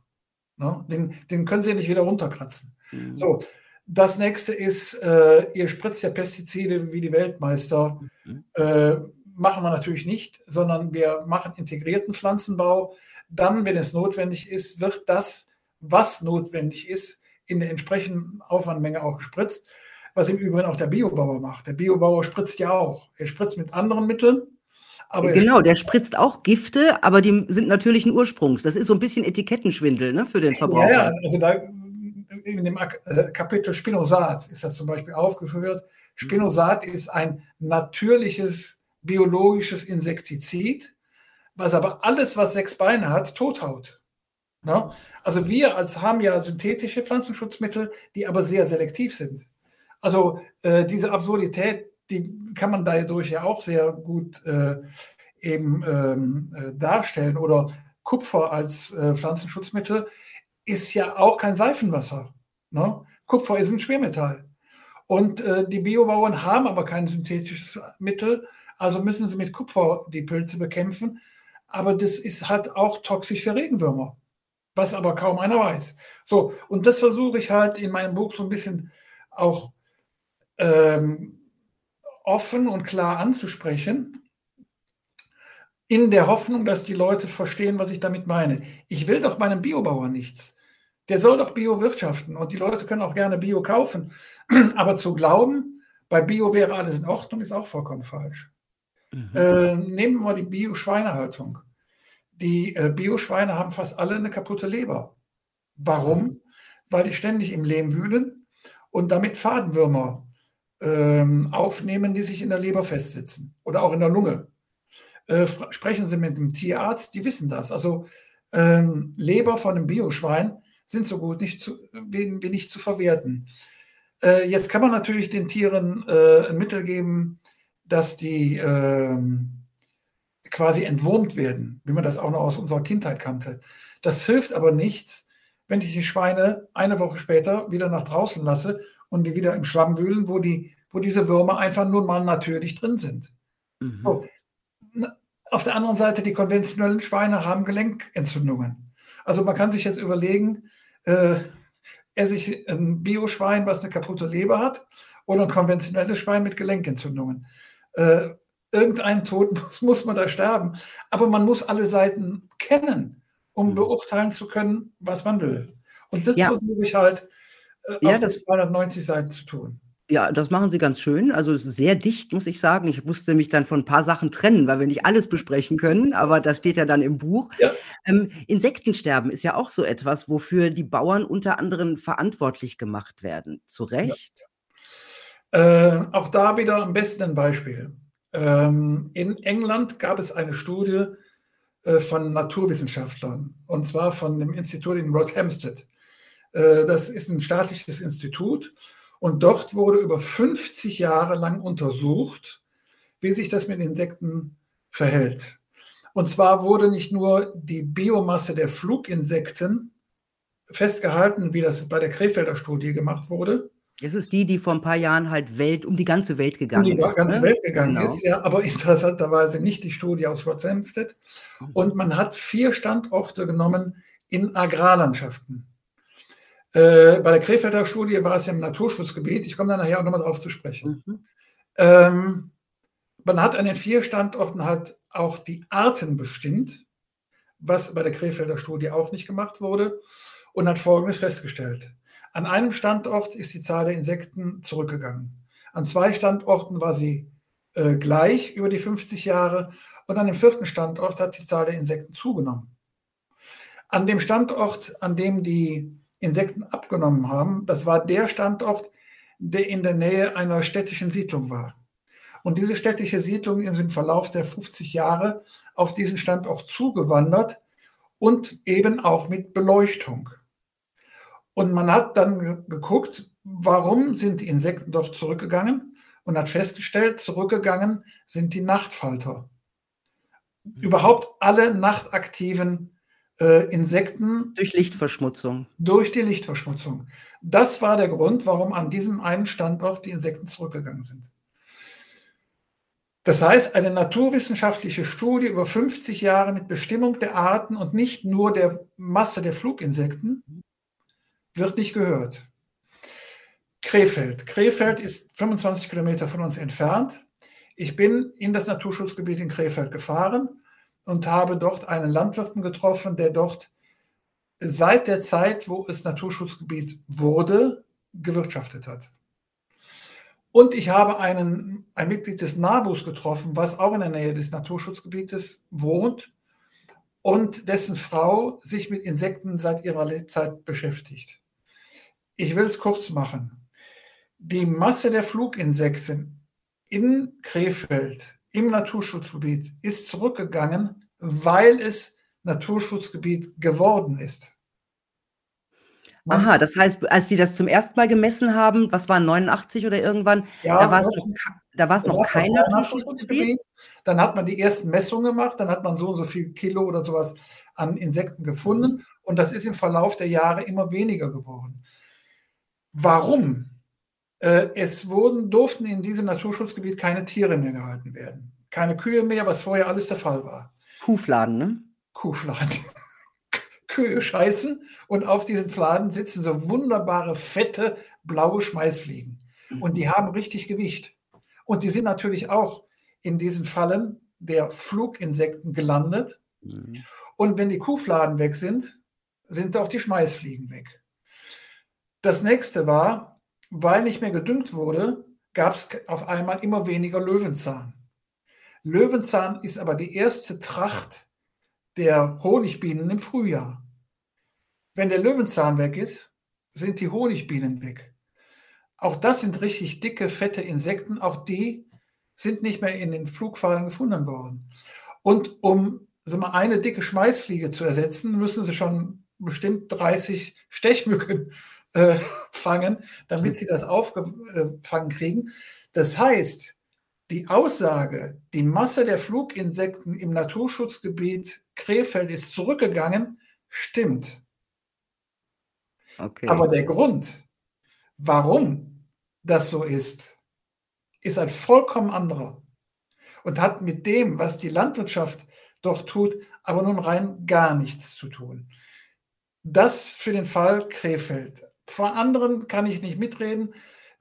Ne? Den, den können Sie nicht wieder runterkratzen. Mhm. So, das nächste ist, äh, ihr spritzt ja Pestizide wie die Weltmeister. Mhm. Äh, machen wir natürlich nicht, sondern wir machen integrierten Pflanzenbau. Dann, wenn es notwendig ist, wird das, was notwendig ist, in der entsprechenden Aufwandmenge auch gespritzt. Was im Übrigen auch der Biobauer macht. Der Biobauer spritzt ja auch. Er spritzt mit anderen Mitteln, Aber er Genau, der spritzt auch Gifte, aber die sind natürlichen Ursprungs. Das ist so 'n bisschen Etikettenschwindel, ne, für den Ja, ja, Verbraucher. also da in dem äh, Kapitel Spinosad ist das zum Beispiel aufgeführt. Spinosad ist ein natürliches biologisches Insektizid, was aber alles, was 6 Beine hat, tothaut, ne? Also, wir als haben ja synthetische Pflanzenschutzmittel, die aber sehr selektiv sind. Also, äh, diese Absurdität, die kann man dadurch ja auch sehr gut, äh, eben, ähm, äh, darstellen oder Kupfer als, äh, Pflanzenschutzmittel ist ja auch kein Seifenwasser, ne? Kupfer ist 'n Schwermetall. Und, äh, die Biobauern haben aber kein synthetisches Mittel, also müssen sie mit Kupfer die Pilze bekämpfen. Aber das ist halt auch toxisch für Regenwürmer, was aber kaum einer weiß. So, und das versuche ich halt in meinem Buch so 'n bisschen auch, ähm, offen und klar anzusprechen in der Hoffnung, dass die Leute verstehen, was ich damit meine. Ich will doch meinem Biobauern nichts. Der soll doch Bio wirtschaften und die Leute können auch gerne Bio kaufen. Aber zu glauben, bei Bio wäre alles in Ordnung, ist auch vollkommen falsch. Mhm. Äh, nehmen wir die Bio-Schweinehaltung. Die, äh, Bio-Schweine haben fast alle 'ne kaputte Leber. Mhm. Warum? Weil die ständig im Lehm wühlen und damit Fadenwürmer, ähm, aufnehmen, die sich in der Leber festsitzen oder auch in der Lunge. Äh, sprechen Sie mit 'nem Tierarzt, die wissen das. Also, ähm, Leber von 'nem Bioschwein sind so gut nicht zu wie wie nicht zu verwerten. Äh, jetzt kann man natürlich den Tieren, äh, 'n Mittel geben, dass die, ähm, quasi entwurmt werden, wie man das auch noch aus unserer Kindheit kannte. Das hilft aber nichts, wenn ich die Schweine eine Woche später wieder nach draußen lasse und die wieder im Schlamm wühlen, wo die wo diese Würmer einfach nun mal natürlich drin sind. Mhm. So, auf der anderen Seite, die konventionellen Schweine haben Gelenkentzündungen. Also, man kann sich jetzt überlegen, äh, esse ich 'n Bioschwein, was 'ne kaputte Leber hat oder 'n konventionelles Schwein mit Gelenkentzündungen? Äh, irgendein Tod muss muss man da sterben, aber man muss alle Seiten kennen, um Mhm. beurteilen zu können, was man will. Und das Ja. versuche ich halt, äh, Ja, auf das 290 Seiten zu tun. Ja, das machen Sie ganz schön. Also, es ist sehr dicht, muss ich sagen. Ich musste mich dann von 'n paar Sachen trennen, weil wir nicht alles besprechen können, aber das steht ja dann im Buch. Ja. Ähm, Insektensterben ist ja auch so etwas, wofür die Bauern unter anderem verantwortlich gemacht werden. Zu Ja. Recht? Äh, auch da wieder am besten 'n Beispiel. Ähm, in England gab es eine Studie, äh, von Naturwissenschaftlern, und zwar von dem Institut in Rothamsted. Äh, das ist 'n staatliches Institut und dort wurde über 50 Jahre lang untersucht, wie sich das mit Insekten verhält. Und zwar wurde nicht nur die Biomasse der Fluginsekten festgehalten, wie das bei der Krefelder Studie gemacht wurde. Das ist die, die vor 'n paar Jahren halt Welt um die ganze Welt Um gegangen die ga ist, ganze ne? Welt gegangen Genau. ist, ja, aber interessanterweise nicht die Studie aus Rothamsted. Mhm. Und man hat 4 Standorte genommen in Agrarlandschaften. Äh, bei der Krefelder Studie war es ja im Naturschutzgebiet. Ich komme da nachher auch noch mal drauf zu sprechen. Mhm. Ähm, man hat an den 4 Standorten halt auch die Arten bestimmt, was bei der Krefelder Studie auch nicht gemacht wurde und hat Folgendes festgestellt: An einem Standort ist die Zahl der Insekten zurückgegangen. An 2 Standorten war sie, äh, gleich über die 50 Jahre und an dem 4. Standort hat die Zahl der Insekten zugenommen. An dem Standort, an dem die Insekten abgenommen haben, das war der Standort, der in der Nähe einer städtischen Siedlung war. Und diese städtische Siedlung ist im Verlauf der 50 Jahre auf diesen Standort zugewandert und eben auch mit Beleuchtung. Und man hat dann ge geguckt, warum sind die Insekten dort zurückgegangen und hat festgestellt, zurückgegangen sind die Nachtfalter. Mhm. Überhaupt alle nachtaktiven, äh, Insekten Durch Lichtverschmutzung. durch die Lichtverschmutzung. Das war der Grund, warum an diesem einen Standort die Insekten zurückgegangen sind. Das heißt, eine naturwissenschaftliche Studie über 50 Jahre mit Bestimmung der Arten und nicht nur der Masse der Fluginsekten Mhm. Wird nicht gehört. Krefeld. Krefeld ist 25 Kilometer von uns entfernt. Ich bin in das Naturschutzgebiet in Krefeld gefahren und habe dort einen Landwirten getroffen, der dort seit der Zeit, wo es Naturschutzgebiet wurde, gewirtschaftet hat. Und ich habe einen, ein Mitglied des NABUs getroffen, was auch in der Nähe des Naturschutzgebietes wohnt und dessen Frau sich mit Insekten seit ihrer Lebzeit beschäftigt. Ich will es kurz machen. Die Masse der Fluginsekten in Krefeld im Naturschutzgebiet ist zurückgegangen, weil es Naturschutzgebiet geworden ist. Aha, das heißt, als Sie das zum ersten Mal gemessen haben, was war 89 oder irgendwann, ja, da war es noch, da war's noch kein Naturschutzgebiet? Dann hat man die ersten Messungen gemacht, dann hat man so und so viel Kilo oder sowas an Insekten gefunden mhm. und das ist im Verlauf der Jahre immer weniger geworden. Warum? Äh, es wurden, durften in diesem Naturschutzgebiet keine Tiere mehr gehalten werden. Keine Kühe mehr, was vorher alles der Fall war. Kuhfladen, ne? Kuhfladen. Kühe scheißen und auf diesen Fladen sitzen so wunderbare, fette, blaue Schmeißfliegen. Und die mhm. haben richtig Gewicht. Und die sind natürlich auch in diesen Fallen der Fluginsekten gelandet. Mhm. Und wenn die Kuhfladen weg sind, sind auch die Schmeißfliegen weg. Das nächste war, weil nicht mehr gedüngt wurde, gab es auf einmal immer weniger Löwenzahn. Löwenzahn ist aber die erste Tracht der Honigbienen im Frühjahr. Wenn der Löwenzahn weg ist, sind die Honigbienen weg. Auch das sind richtig dicke, fette Insekten. Auch die sind nicht mehr in den Flugfallen gefunden worden. Und um sagen wir, eine dicke Schmeißfliege zu ersetzen, müssen sie schon bestimmt 30 Stechmücken äh, fangen, damit sie das aufgefangen kriegen. Das heißt, die Aussage, die Masse der Fluginsekten im Naturschutzgebiet Krefeld ist zurückgegangen, stimmt. Okay. Aber der Grund, warum das so ist, ist ein vollkommen anderer und hat mit dem, was die Landwirtschaft doch tut, aber nun rein gar nichts zu tun. Das für den Fall Krefeld. Von anderen kann ich nicht mitreden.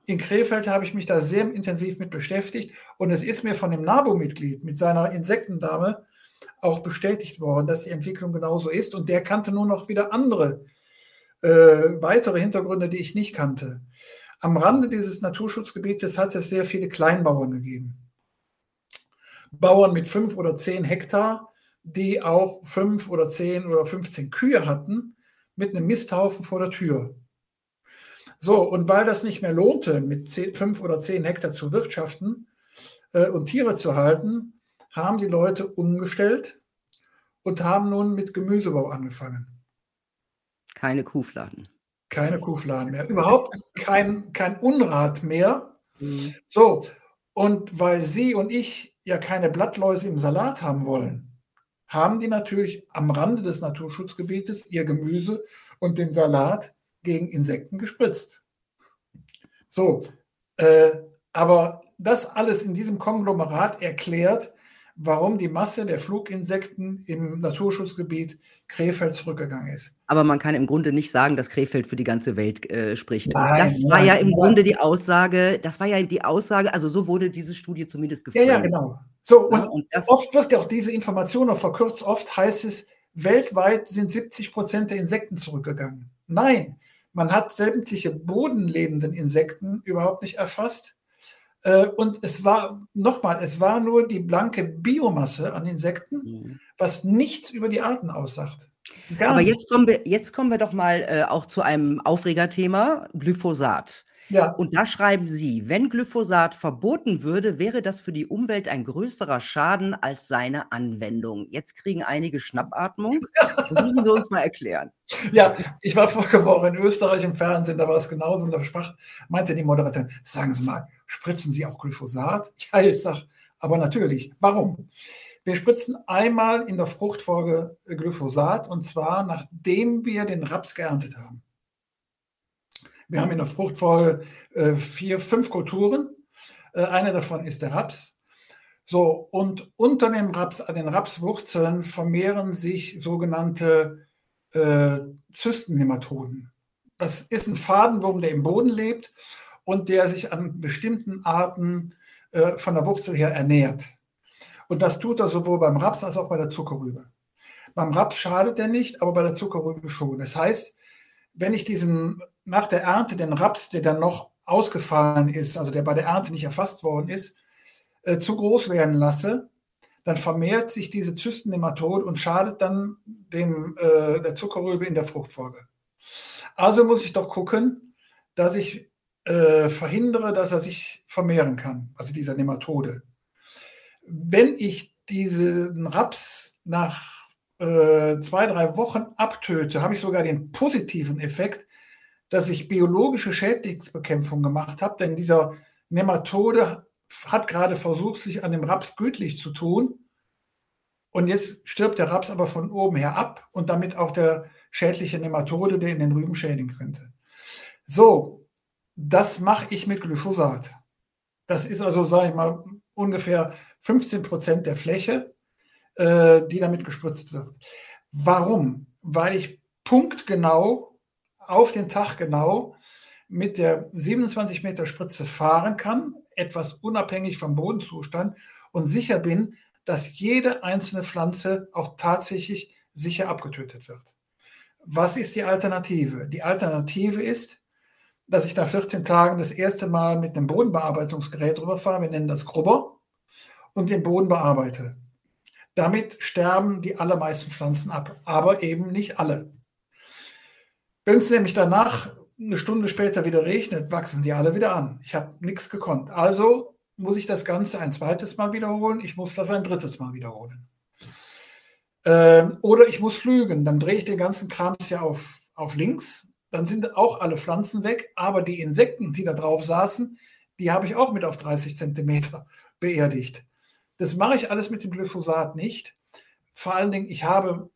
In Krefeld habe ich mich da sehr intensiv mit beschäftigt und es ist mir von dem NABU-Mitglied mit seiner Insektendame auch bestätigt worden, dass die Entwicklung genauso ist und der kannte nur noch wieder andere äh, weitere Hintergründe, die ich nicht kannte. Am Rande dieses Naturschutzgebietes hat es sehr viele Kleinbauern gegeben. Bauern mit fünf oder zehn Hektar, die auch fünf oder zehn oder 15 Kühe hatten, mit einem Misthaufen vor der Tür. So, und weil das nicht mehr lohnte, mit zehn, fünf oder zehn Hektar zu wirtschaften äh, und Tiere zu halten, haben die Leute umgestellt und haben nun mit Gemüsebau angefangen. Keine Kuhfladen. Keine Kuhfladen mehr. Überhaupt kein, kein Unrat mehr. Mhm. So, und weil Sie und ich ja keine Blattläuse im Salat haben wollen, haben die natürlich am Rande des Naturschutzgebietes ihr Gemüse und den Salat gegen Insekten gespritzt. So, äh, aber das alles in diesem Konglomerat erklärt, warum die Masse der Fluginsekten im Naturschutzgebiet Krefeld zurückgegangen ist. Aber man kann im Grunde nicht sagen, dass Krefeld für die ganze Welt äh, spricht. Nein, das nein, war ja im nein. Grunde die Aussage, das war ja die Aussage, also so wurde diese Studie zumindest gefunden. Ja, ja, genau. So, und, ja, und oft wird ja auch diese Information noch verkürzt, oft heißt es, weltweit sind 70 Prozent der Insekten zurückgegangen. Nein, man hat sämtliche bodenlebenden Insekten überhaupt nicht erfasst. Äh, und es war, nochmal, es war nur die blanke Biomasse an Insekten, mhm. was nichts über die Arten aussagt. Gar Aber jetzt kommen, wir, jetzt kommen wir doch mal äh, auch zu einem Aufregerthema, Glyphosat. Ja. Und da schreiben Sie, wenn Glyphosat verboten würde, wäre das für die Umwelt ein größerer Schaden als seine Anwendung. Jetzt kriegen einige Schnappatmung. Das müssen Sie uns mal erklären. Ja, ich war vorige Woche in Österreich im Fernsehen, da war es genauso und da sprach, meinte die Moderatorin, sagen Sie mal, spritzen Sie auch Glyphosat? Ja, ich sage, aber natürlich. Warum? Wir spritzen einmal in der Fruchtfolge Glyphosat und zwar nachdem wir den Raps geerntet haben. Wir haben in der Fruchtfolge äh, vier, fünf Kulturen. Äh, eine davon ist der Raps. So, und unter dem Raps, an den Rapswurzeln vermehren sich sogenannte äh, Zystennematoden. Das ist ein Fadenwurm, der im Boden lebt und der sich an bestimmten Arten äh, von der Wurzel her ernährt. Und das tut er sowohl beim Raps als auch bei der Zuckerrübe. Beim Raps schadet er nicht, aber bei der Zuckerrübe schon. Das heißt, wenn ich diesen nach der Ernte den Raps, der dann noch ausgefallen ist, also der bei der Ernte nicht erfasst worden ist, äh, zu groß werden lasse, dann vermehrt sich diese Zystennematode und schadet dann dem, äh, der Zuckerrübe in der Fruchtfolge. Also muss ich doch gucken, dass ich äh, verhindere, dass er sich vermehren kann, also dieser Nematode. Wenn ich diesen Raps nach äh, zwei, drei Wochen abtöte, habe ich sogar den positiven Effekt, dass ich biologische Schädlingsbekämpfung gemacht habe, denn dieser Nematode hat gerade versucht, sich an dem Raps gütlich zu tun. Und jetzt stirbt der Raps aber von oben her ab und damit auch der schädliche Nematode, der in den Rüben schädigen könnte. So, das mache ich mit Glyphosat. Das ist also, sage ich mal, ungefähr 15 Prozent der Fläche, äh, die damit gespritzt wird. Warum? Weil ich punktgenau auf den Tag genau mit der 27 Meter Spritze fahren kann, etwas unabhängig vom Bodenzustand und sicher bin, dass jede einzelne Pflanze auch tatsächlich sicher abgetötet wird. Was ist die Alternative? Die Alternative ist, dass ich nach 14 Tagen das erste Mal mit einem Bodenbearbeitungsgerät rüberfahre, wir nennen das Grubber, und den Boden bearbeite. Damit sterben die allermeisten Pflanzen ab, aber eben nicht alle. Wenn es nämlich danach eine Stunde später wieder regnet, wachsen sie alle wieder an. Ich habe nichts gekonnt. Also muss ich das Ganze ein zweites Mal wiederholen. Ich muss das ein drittes Mal wiederholen. Ähm, oder ich muss flügen. Dann drehe ich den ganzen Krams ja auf, auf links. Dann sind auch alle Pflanzen weg. Aber die Insekten, die da drauf saßen, die habe ich auch mit auf 30 Zentimeter beerdigt. Das mache ich alles mit dem Glyphosat nicht. Vor allen Dingen, ich habe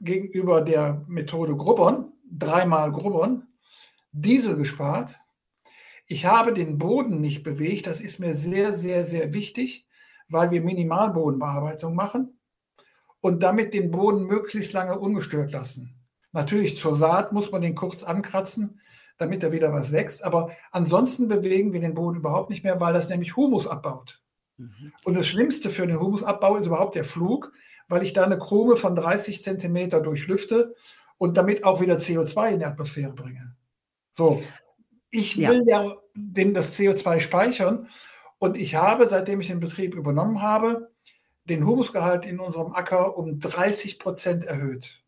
gegenüber der Methode Grubbern, dreimal Grubbern, Diesel gespart. Ich habe den Boden nicht bewegt. Das ist mir sehr, sehr, sehr wichtig, weil wir Minimalbodenbearbeitung machen und damit den Boden möglichst lange ungestört lassen. Natürlich zur Saat muss man den kurz ankratzen, damit da wieder was wächst. Aber ansonsten bewegen wir den Boden überhaupt nicht mehr, weil das nämlich Humus abbaut. Mhm. Und das Schlimmste für den Humusabbau ist überhaupt der Flug, weil ich da eine Krume von 30 Zentimeter durchlüfte und damit auch wieder CO2 in die Atmosphäre bringe. So, ich will ja, den, das CO2 speichern und ich habe, seitdem ich den Betrieb übernommen habe, den Humusgehalt in unserem Acker um 30 Prozent erhöht.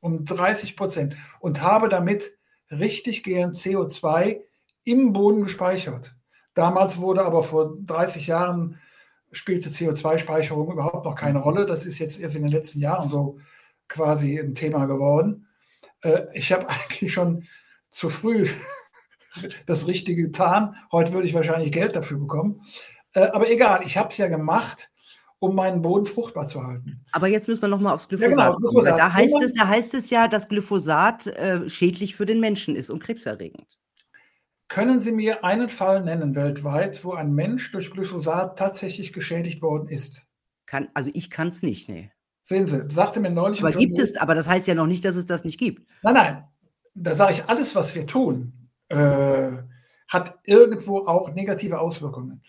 Um 30 Prozent. Und habe damit richtig gehend CO2 im Boden gespeichert. Damals wurde aber vor 30 Jahren spielte CO2-Speicherung überhaupt noch keine Rolle. Das ist jetzt erst in den letzten Jahren so quasi ein Thema geworden. Äh, ich habe eigentlich schon zu früh das Richtige getan. Heute würde ich wahrscheinlich Geld dafür bekommen. Äh, aber egal, ich habe es ja gemacht, um meinen Boden fruchtbar zu halten. Aber jetzt müssen wir nochmal aufs Glyphosat, ja, genau, Glyphosat. Da, heißt es, da heißt es ja, dass Glyphosat äh, schädlich für den Menschen ist und krebserregend. Können Sie mir einen Fall nennen weltweit, wo ein Mensch durch Glyphosat tatsächlich geschädigt worden ist? Kann, also ich kann es nicht, nee. Sehen Sie, sagte mir neulich. Aber gibt es, aber das heißt ja noch nicht, dass es das nicht gibt. Nein, nein da sage ich, alles, was wir tun, äh, hat irgendwo auch negative Auswirkungen.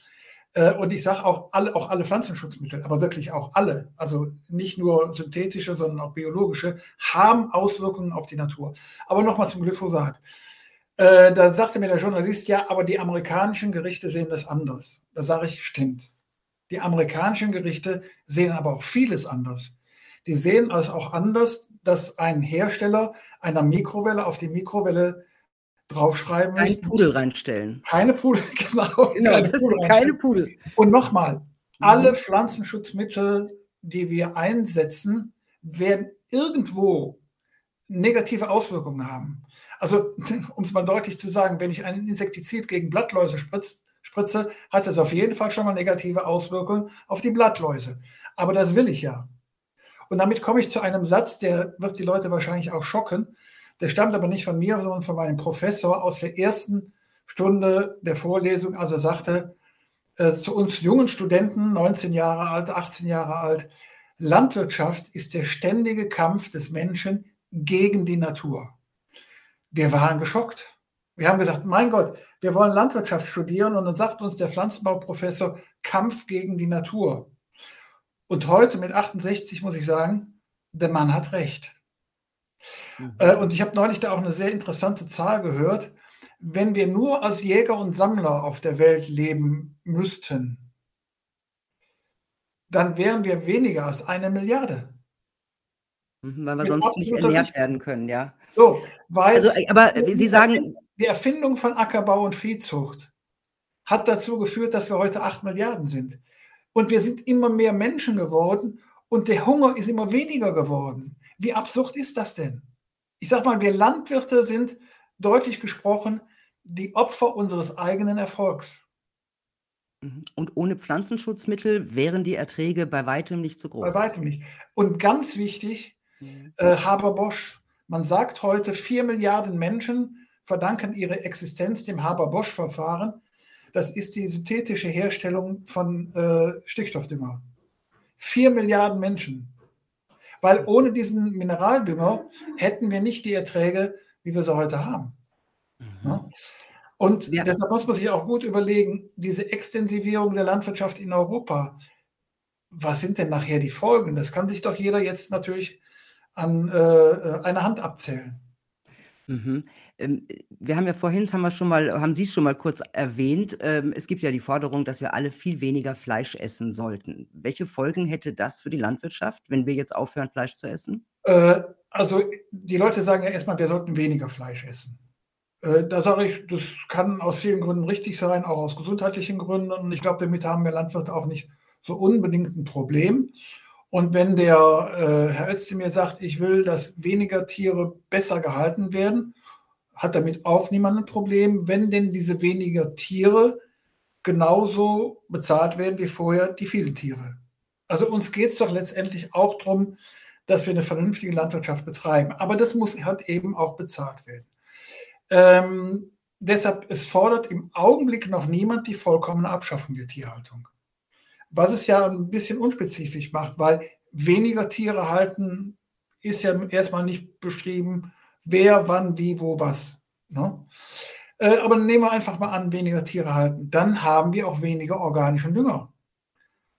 Äh, und ich sage auch alle, auch alle Pflanzenschutzmittel, aber wirklich auch alle, also nicht nur synthetische, sondern auch biologische, haben Auswirkungen auf die Natur. Aber nochmal zum Glyphosat. Äh, da sagte mir der Journalist, ja, aber die amerikanischen Gerichte sehen das anders. Da sage ich, stimmt. Die amerikanischen Gerichte sehen aber auch vieles anders. Die sehen es auch anders, dass ein Hersteller einer Mikrowelle auf die Mikrowelle draufschreiben muss. Keine Pudel reinstellen. Keine Pudel, genau. genau keine, Pudel keine Pudel. Und nochmal, mhm. alle Pflanzenschutzmittel, die wir einsetzen, werden irgendwo negative Auswirkungen haben. Also, um es mal deutlich zu sagen, wenn ich ein Insektizid gegen Blattläuse spritze, spritze, hat das auf jeden Fall schon mal negative Auswirkungen auf die Blattläuse. Aber das will ich ja. Und damit komme ich zu einem Satz, der wird die Leute wahrscheinlich auch schocken. Der stammt aber nicht von mir, sondern von meinem Professor aus der ersten Stunde der Vorlesung, als er sagte äh, zu uns jungen Studenten, 19 Jahre alt, 18 Jahre alt, Landwirtschaft ist der ständige Kampf des Menschen gegen die Natur. Wir waren geschockt. Wir haben gesagt, mein Gott, wir wollen Landwirtschaft studieren und dann sagt uns der Pflanzenbauprofessor Kampf gegen die Natur. Und heute mit 68 muss ich sagen, der Mann hat recht. Mhm. Äh, und ich habe neulich da auch eine sehr interessante Zahl gehört. wenn wir nur als Jäger und Sammler auf der Welt leben müssten, dann wären wir weniger als eine Milliarde. Mhm, weil wir Mit sonst nicht ernährt werden können, ja. So, weil also, äh, aber Sie sagen die Erfindung von Ackerbau und Viehzucht hat dazu geführt, dass wir heute acht Milliarden sind. Und wir sind immer mehr Menschen geworden und der Hunger ist immer weniger geworden. Wie absurd ist das denn? Ich sag mal, wir Landwirte sind deutlich gesprochen die Opfer unseres eigenen Erfolgs. Mhm. Und ohne Pflanzenschutzmittel wären die Erträge bei weitem nicht so groß. Bei weitem nicht. Und ganz wichtig, mhm. äh, Haber-Bosch. Man sagt heute, vier Milliarden Menschen verdanken ihre Existenz dem Haber-Bosch-Verfahren. Das ist die synthetische Herstellung von äh, Stickstoffdünger. Vier Milliarden Menschen. Weil ohne diesen Mineraldünger hätten wir nicht die Erträge, wie wir sie heute haben. Mhm. Und ja. deshalb muss man sich auch gut überlegen, diese Extensivierung der Landwirtschaft in Europa, was sind denn nachher die Folgen? Das kann sich doch jeder jetzt natürlich an äh, äh einer Hand abzählen. Mhm. Ähm, wir haben ja vorhin, haben wir schon mal haben Sie es schon mal kurz erwähnt, ähm, es gibt ja die Forderung, dass wir alle viel weniger Fleisch essen sollten. Welche Folgen hätte das für die Landwirtschaft, wenn wir jetzt aufhören, Fleisch zu essen? Äh, also die Leute sagen ja erstmal, wir sollten weniger Fleisch essen. Äh, da sage ich, das kann aus vielen Gründen richtig sein, auch aus gesundheitlichen Gründen. Und ich glaube, damit haben wir Landwirte auch nicht so unbedingt ein Problem. Und wenn der äh, Herr Özdemir sagt, ich will, dass weniger Tiere besser gehalten werden, hat damit auch niemand ein Problem, wenn denn diese weniger Tiere genauso bezahlt werden wie vorher die vielen Tiere. Also uns geht es doch letztendlich auch darum, dass wir eine vernünftige Landwirtschaft betreiben. Aber das muss halt eben auch bezahlt werden. Ähm, deshalb, es fordert im Augenblick noch niemand die vollkommene Abschaffung der Tierhaltung. Was es ja ein bisschen unspezifisch macht, weil weniger Tiere halten ist ja erstmal nicht beschrieben, wer, wann, wie, wo, was. Ne? Äh, aber nehmen wir einfach mal an, weniger Tiere halten. Dann haben wir auch weniger organischen Dünger.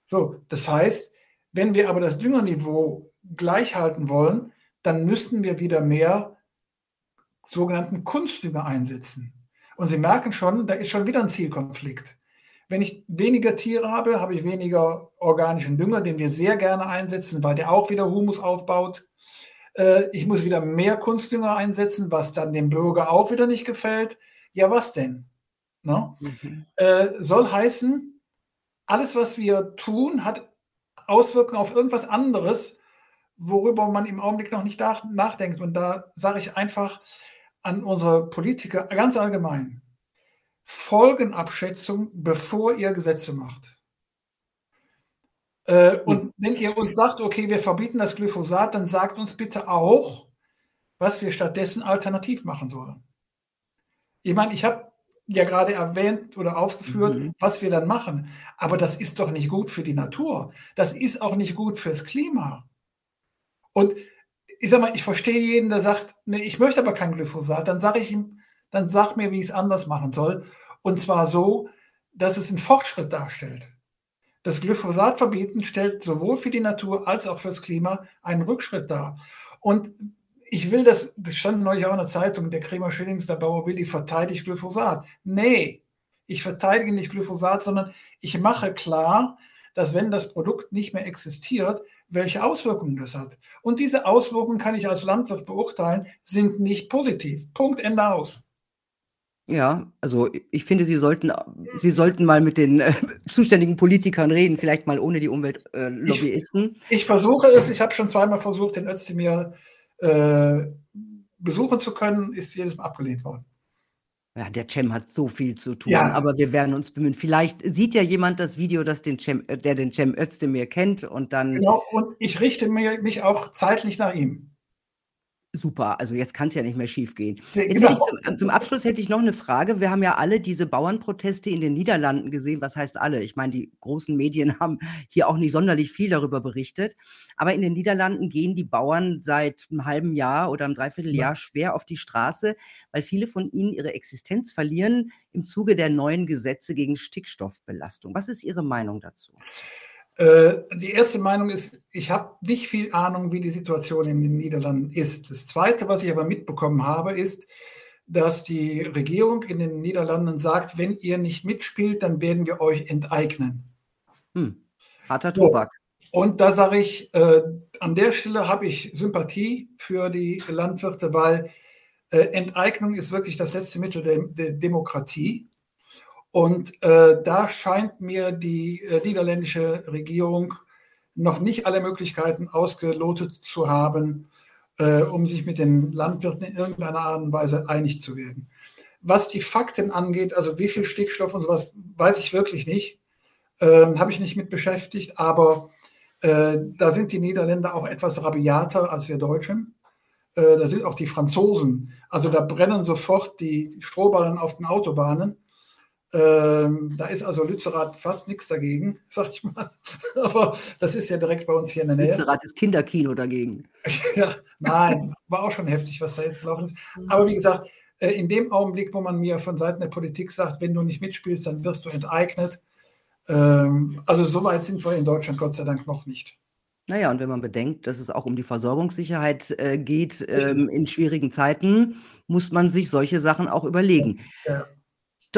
So, das heißt, wenn wir aber das Düngerniveau gleich halten wollen, dann müssten wir wieder mehr sogenannten Kunstdünger einsetzen. Und Sie merken schon, da ist schon wieder ein Zielkonflikt. Wenn ich weniger Tiere habe, habe ich weniger organischen Dünger, den wir sehr gerne einsetzen, weil der auch wieder Humus aufbaut. Äh, ich muss wieder mehr Kunstdünger einsetzen, was dann dem Bürger auch wieder nicht gefällt. Ja, was denn? Ne? Mhm. Äh, soll heißen, alles, was wir tun, hat Auswirkungen auf irgendwas anderes, worüber man im Augenblick noch nicht nachdenkt. Und da sage ich einfach, an unsere Politiker ganz allgemein. Folgenabschätzung, bevor ihr Gesetze macht. Äh, und wenn ihr uns sagt, okay, wir verbieten das Glyphosat, dann sagt uns bitte auch, was wir stattdessen alternativ machen sollen. Ich meine, ich habe ja gerade erwähnt oder aufgeführt, mhm. was wir dann machen. Aber das ist doch nicht gut für die Natur. Das ist auch nicht gut fürs Klima. Und ich sag mal, ich verstehe jeden, der sagt, nee, ich möchte aber kein Glyphosat, dann sage ich ihm, dann sag mir, wie ich es anders machen soll. Und zwar so, dass es einen Fortschritt darstellt. Das Glyphosat verbieten stellt sowohl für die Natur als auch fürs Klima einen Rückschritt dar. Und ich will das, das stand neulich auch in der Zeitung, der Kremer Schillings, der Bauer Willi verteidigt Glyphosat. Nee, ich verteidige nicht Glyphosat, sondern ich mache klar, dass wenn das Produkt nicht mehr existiert, welche Auswirkungen das hat. Und diese Auswirkungen kann ich als Landwirt beurteilen, sind nicht positiv. Punkt, Ende aus. Ja, also ich finde, Sie sollten, Sie sollten mal mit den äh, zuständigen Politikern reden, vielleicht mal ohne die Umweltlobbyisten. Äh, ich, ich, versuche es, ich habe schon zweimal versucht, den Özdemir äh, besuchen zu können, ist jedes Mal abgelehnt worden. Ja, der Cem hat so viel zu tun, Ja. aber wir werden uns bemühen. Vielleicht sieht ja jemand das Video, das den Cem äh, der den Cem Özdemir kennt und dann Genau, und ich richte mich auch zeitlich nach ihm. Super, also jetzt kann es ja nicht mehr schiefgehen. Ne, Jetzt genau. zum zum Abschluss hätte ich noch eine Frage. Wir haben ja alle diese Bauernproteste in den Niederlanden gesehen. Was heißt alle? Ich meine, die großen Medien haben hier auch nicht sonderlich viel darüber berichtet. Aber in den Niederlanden gehen die Bauern seit einem halben Jahr oder einem Dreivierteljahr Ja. schwer auf die Straße, weil viele von ihnen ihre Existenz verlieren im Zuge der neuen Gesetze gegen Stickstoffbelastung. Was ist Ihre Meinung dazu? Äh, die erste Meinung ist, ich habe nicht viel Ahnung, wie die Situation in den Niederlanden ist. Das Zweite, was ich aber mitbekommen habe, ist, dass die Regierung in den Niederlanden sagt, wenn ihr nicht mitspielt, dann werden wir euch enteignen. Hm. Harter so. Tobak. Und da sage ich, äh, an der Stelle habe ich Sympathie für die Landwirte, weil äh, Enteignung ist wirklich das letzte Mittel der, der Demokratie. Und äh, da scheint mir die äh, niederländische Regierung noch nicht alle Möglichkeiten ausgelotet zu haben, äh, um sich mit den Landwirten in irgendeiner Art und Weise einig zu werden. Was die Fakten angeht, also wie viel Stickstoff und sowas, weiß ich wirklich nicht. Ähm, Habe ich nicht mit beschäftigt, aber äh, da sind die Niederländer auch etwas rabiater als wir Deutschen. Äh, da sind auch die Franzosen. Also da brennen sofort die Strohballen auf den Autobahnen. Ähm, da ist also Lützerath fast nichts dagegen, sag ich mal. Aber das ist ja direkt bei uns hier in der Nähe. Lützerath ist Kinderkino dagegen. ja, nein, war auch schon heftig, was da jetzt gelaufen ist. Aber wie gesagt, äh, in dem Augenblick, wo man mir von Seiten der Politik sagt, wenn du nicht mitspielst, dann wirst du enteignet. Ähm, also so weit sind wir in Deutschland Gott sei Dank noch nicht. Naja, und wenn man bedenkt, dass es auch um die Versorgungssicherheit äh, geht ähm, in schwierigen Zeiten, muss man sich solche Sachen auch überlegen. Ja.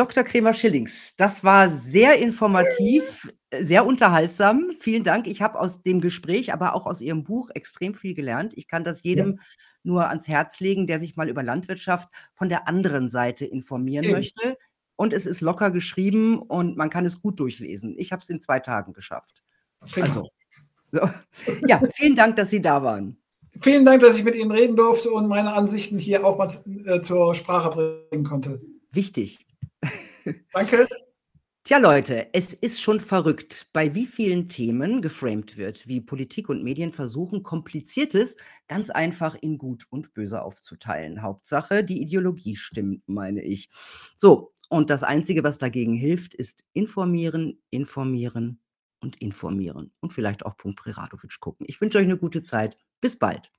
Dr. Kremer-Schillings, das war sehr informativ, sehr unterhaltsam. Vielen Dank. Ich habe aus dem Gespräch, aber auch aus Ihrem Buch extrem viel gelernt. Ich kann das jedem ja. nur ans Herz legen, der sich mal über Landwirtschaft von der anderen Seite informieren Eben. möchte. Und es ist locker geschrieben und man kann es gut durchlesen. Ich habe es in zwei Tagen geschafft. Prima. Also, so. ja, vielen Dank, dass Sie da waren. Vielen Dank, dass ich mit Ihnen reden durfte und meine Ansichten hier auch mal äh, zur Sprache bringen konnte. Wichtig. Danke. Tja, Leute, es ist schon verrückt, bei wie vielen Themen geframed wird, wie Politik und Medien versuchen, Kompliziertes ganz einfach in Gut und Böse aufzuteilen. Hauptsache, die Ideologie stimmt, meine ich. So, und das Einzige, was dagegen hilft, ist informieren, informieren und informieren. Und vielleicht auch Punkt Preradovic gucken. Ich wünsche euch eine gute Zeit. Bis bald.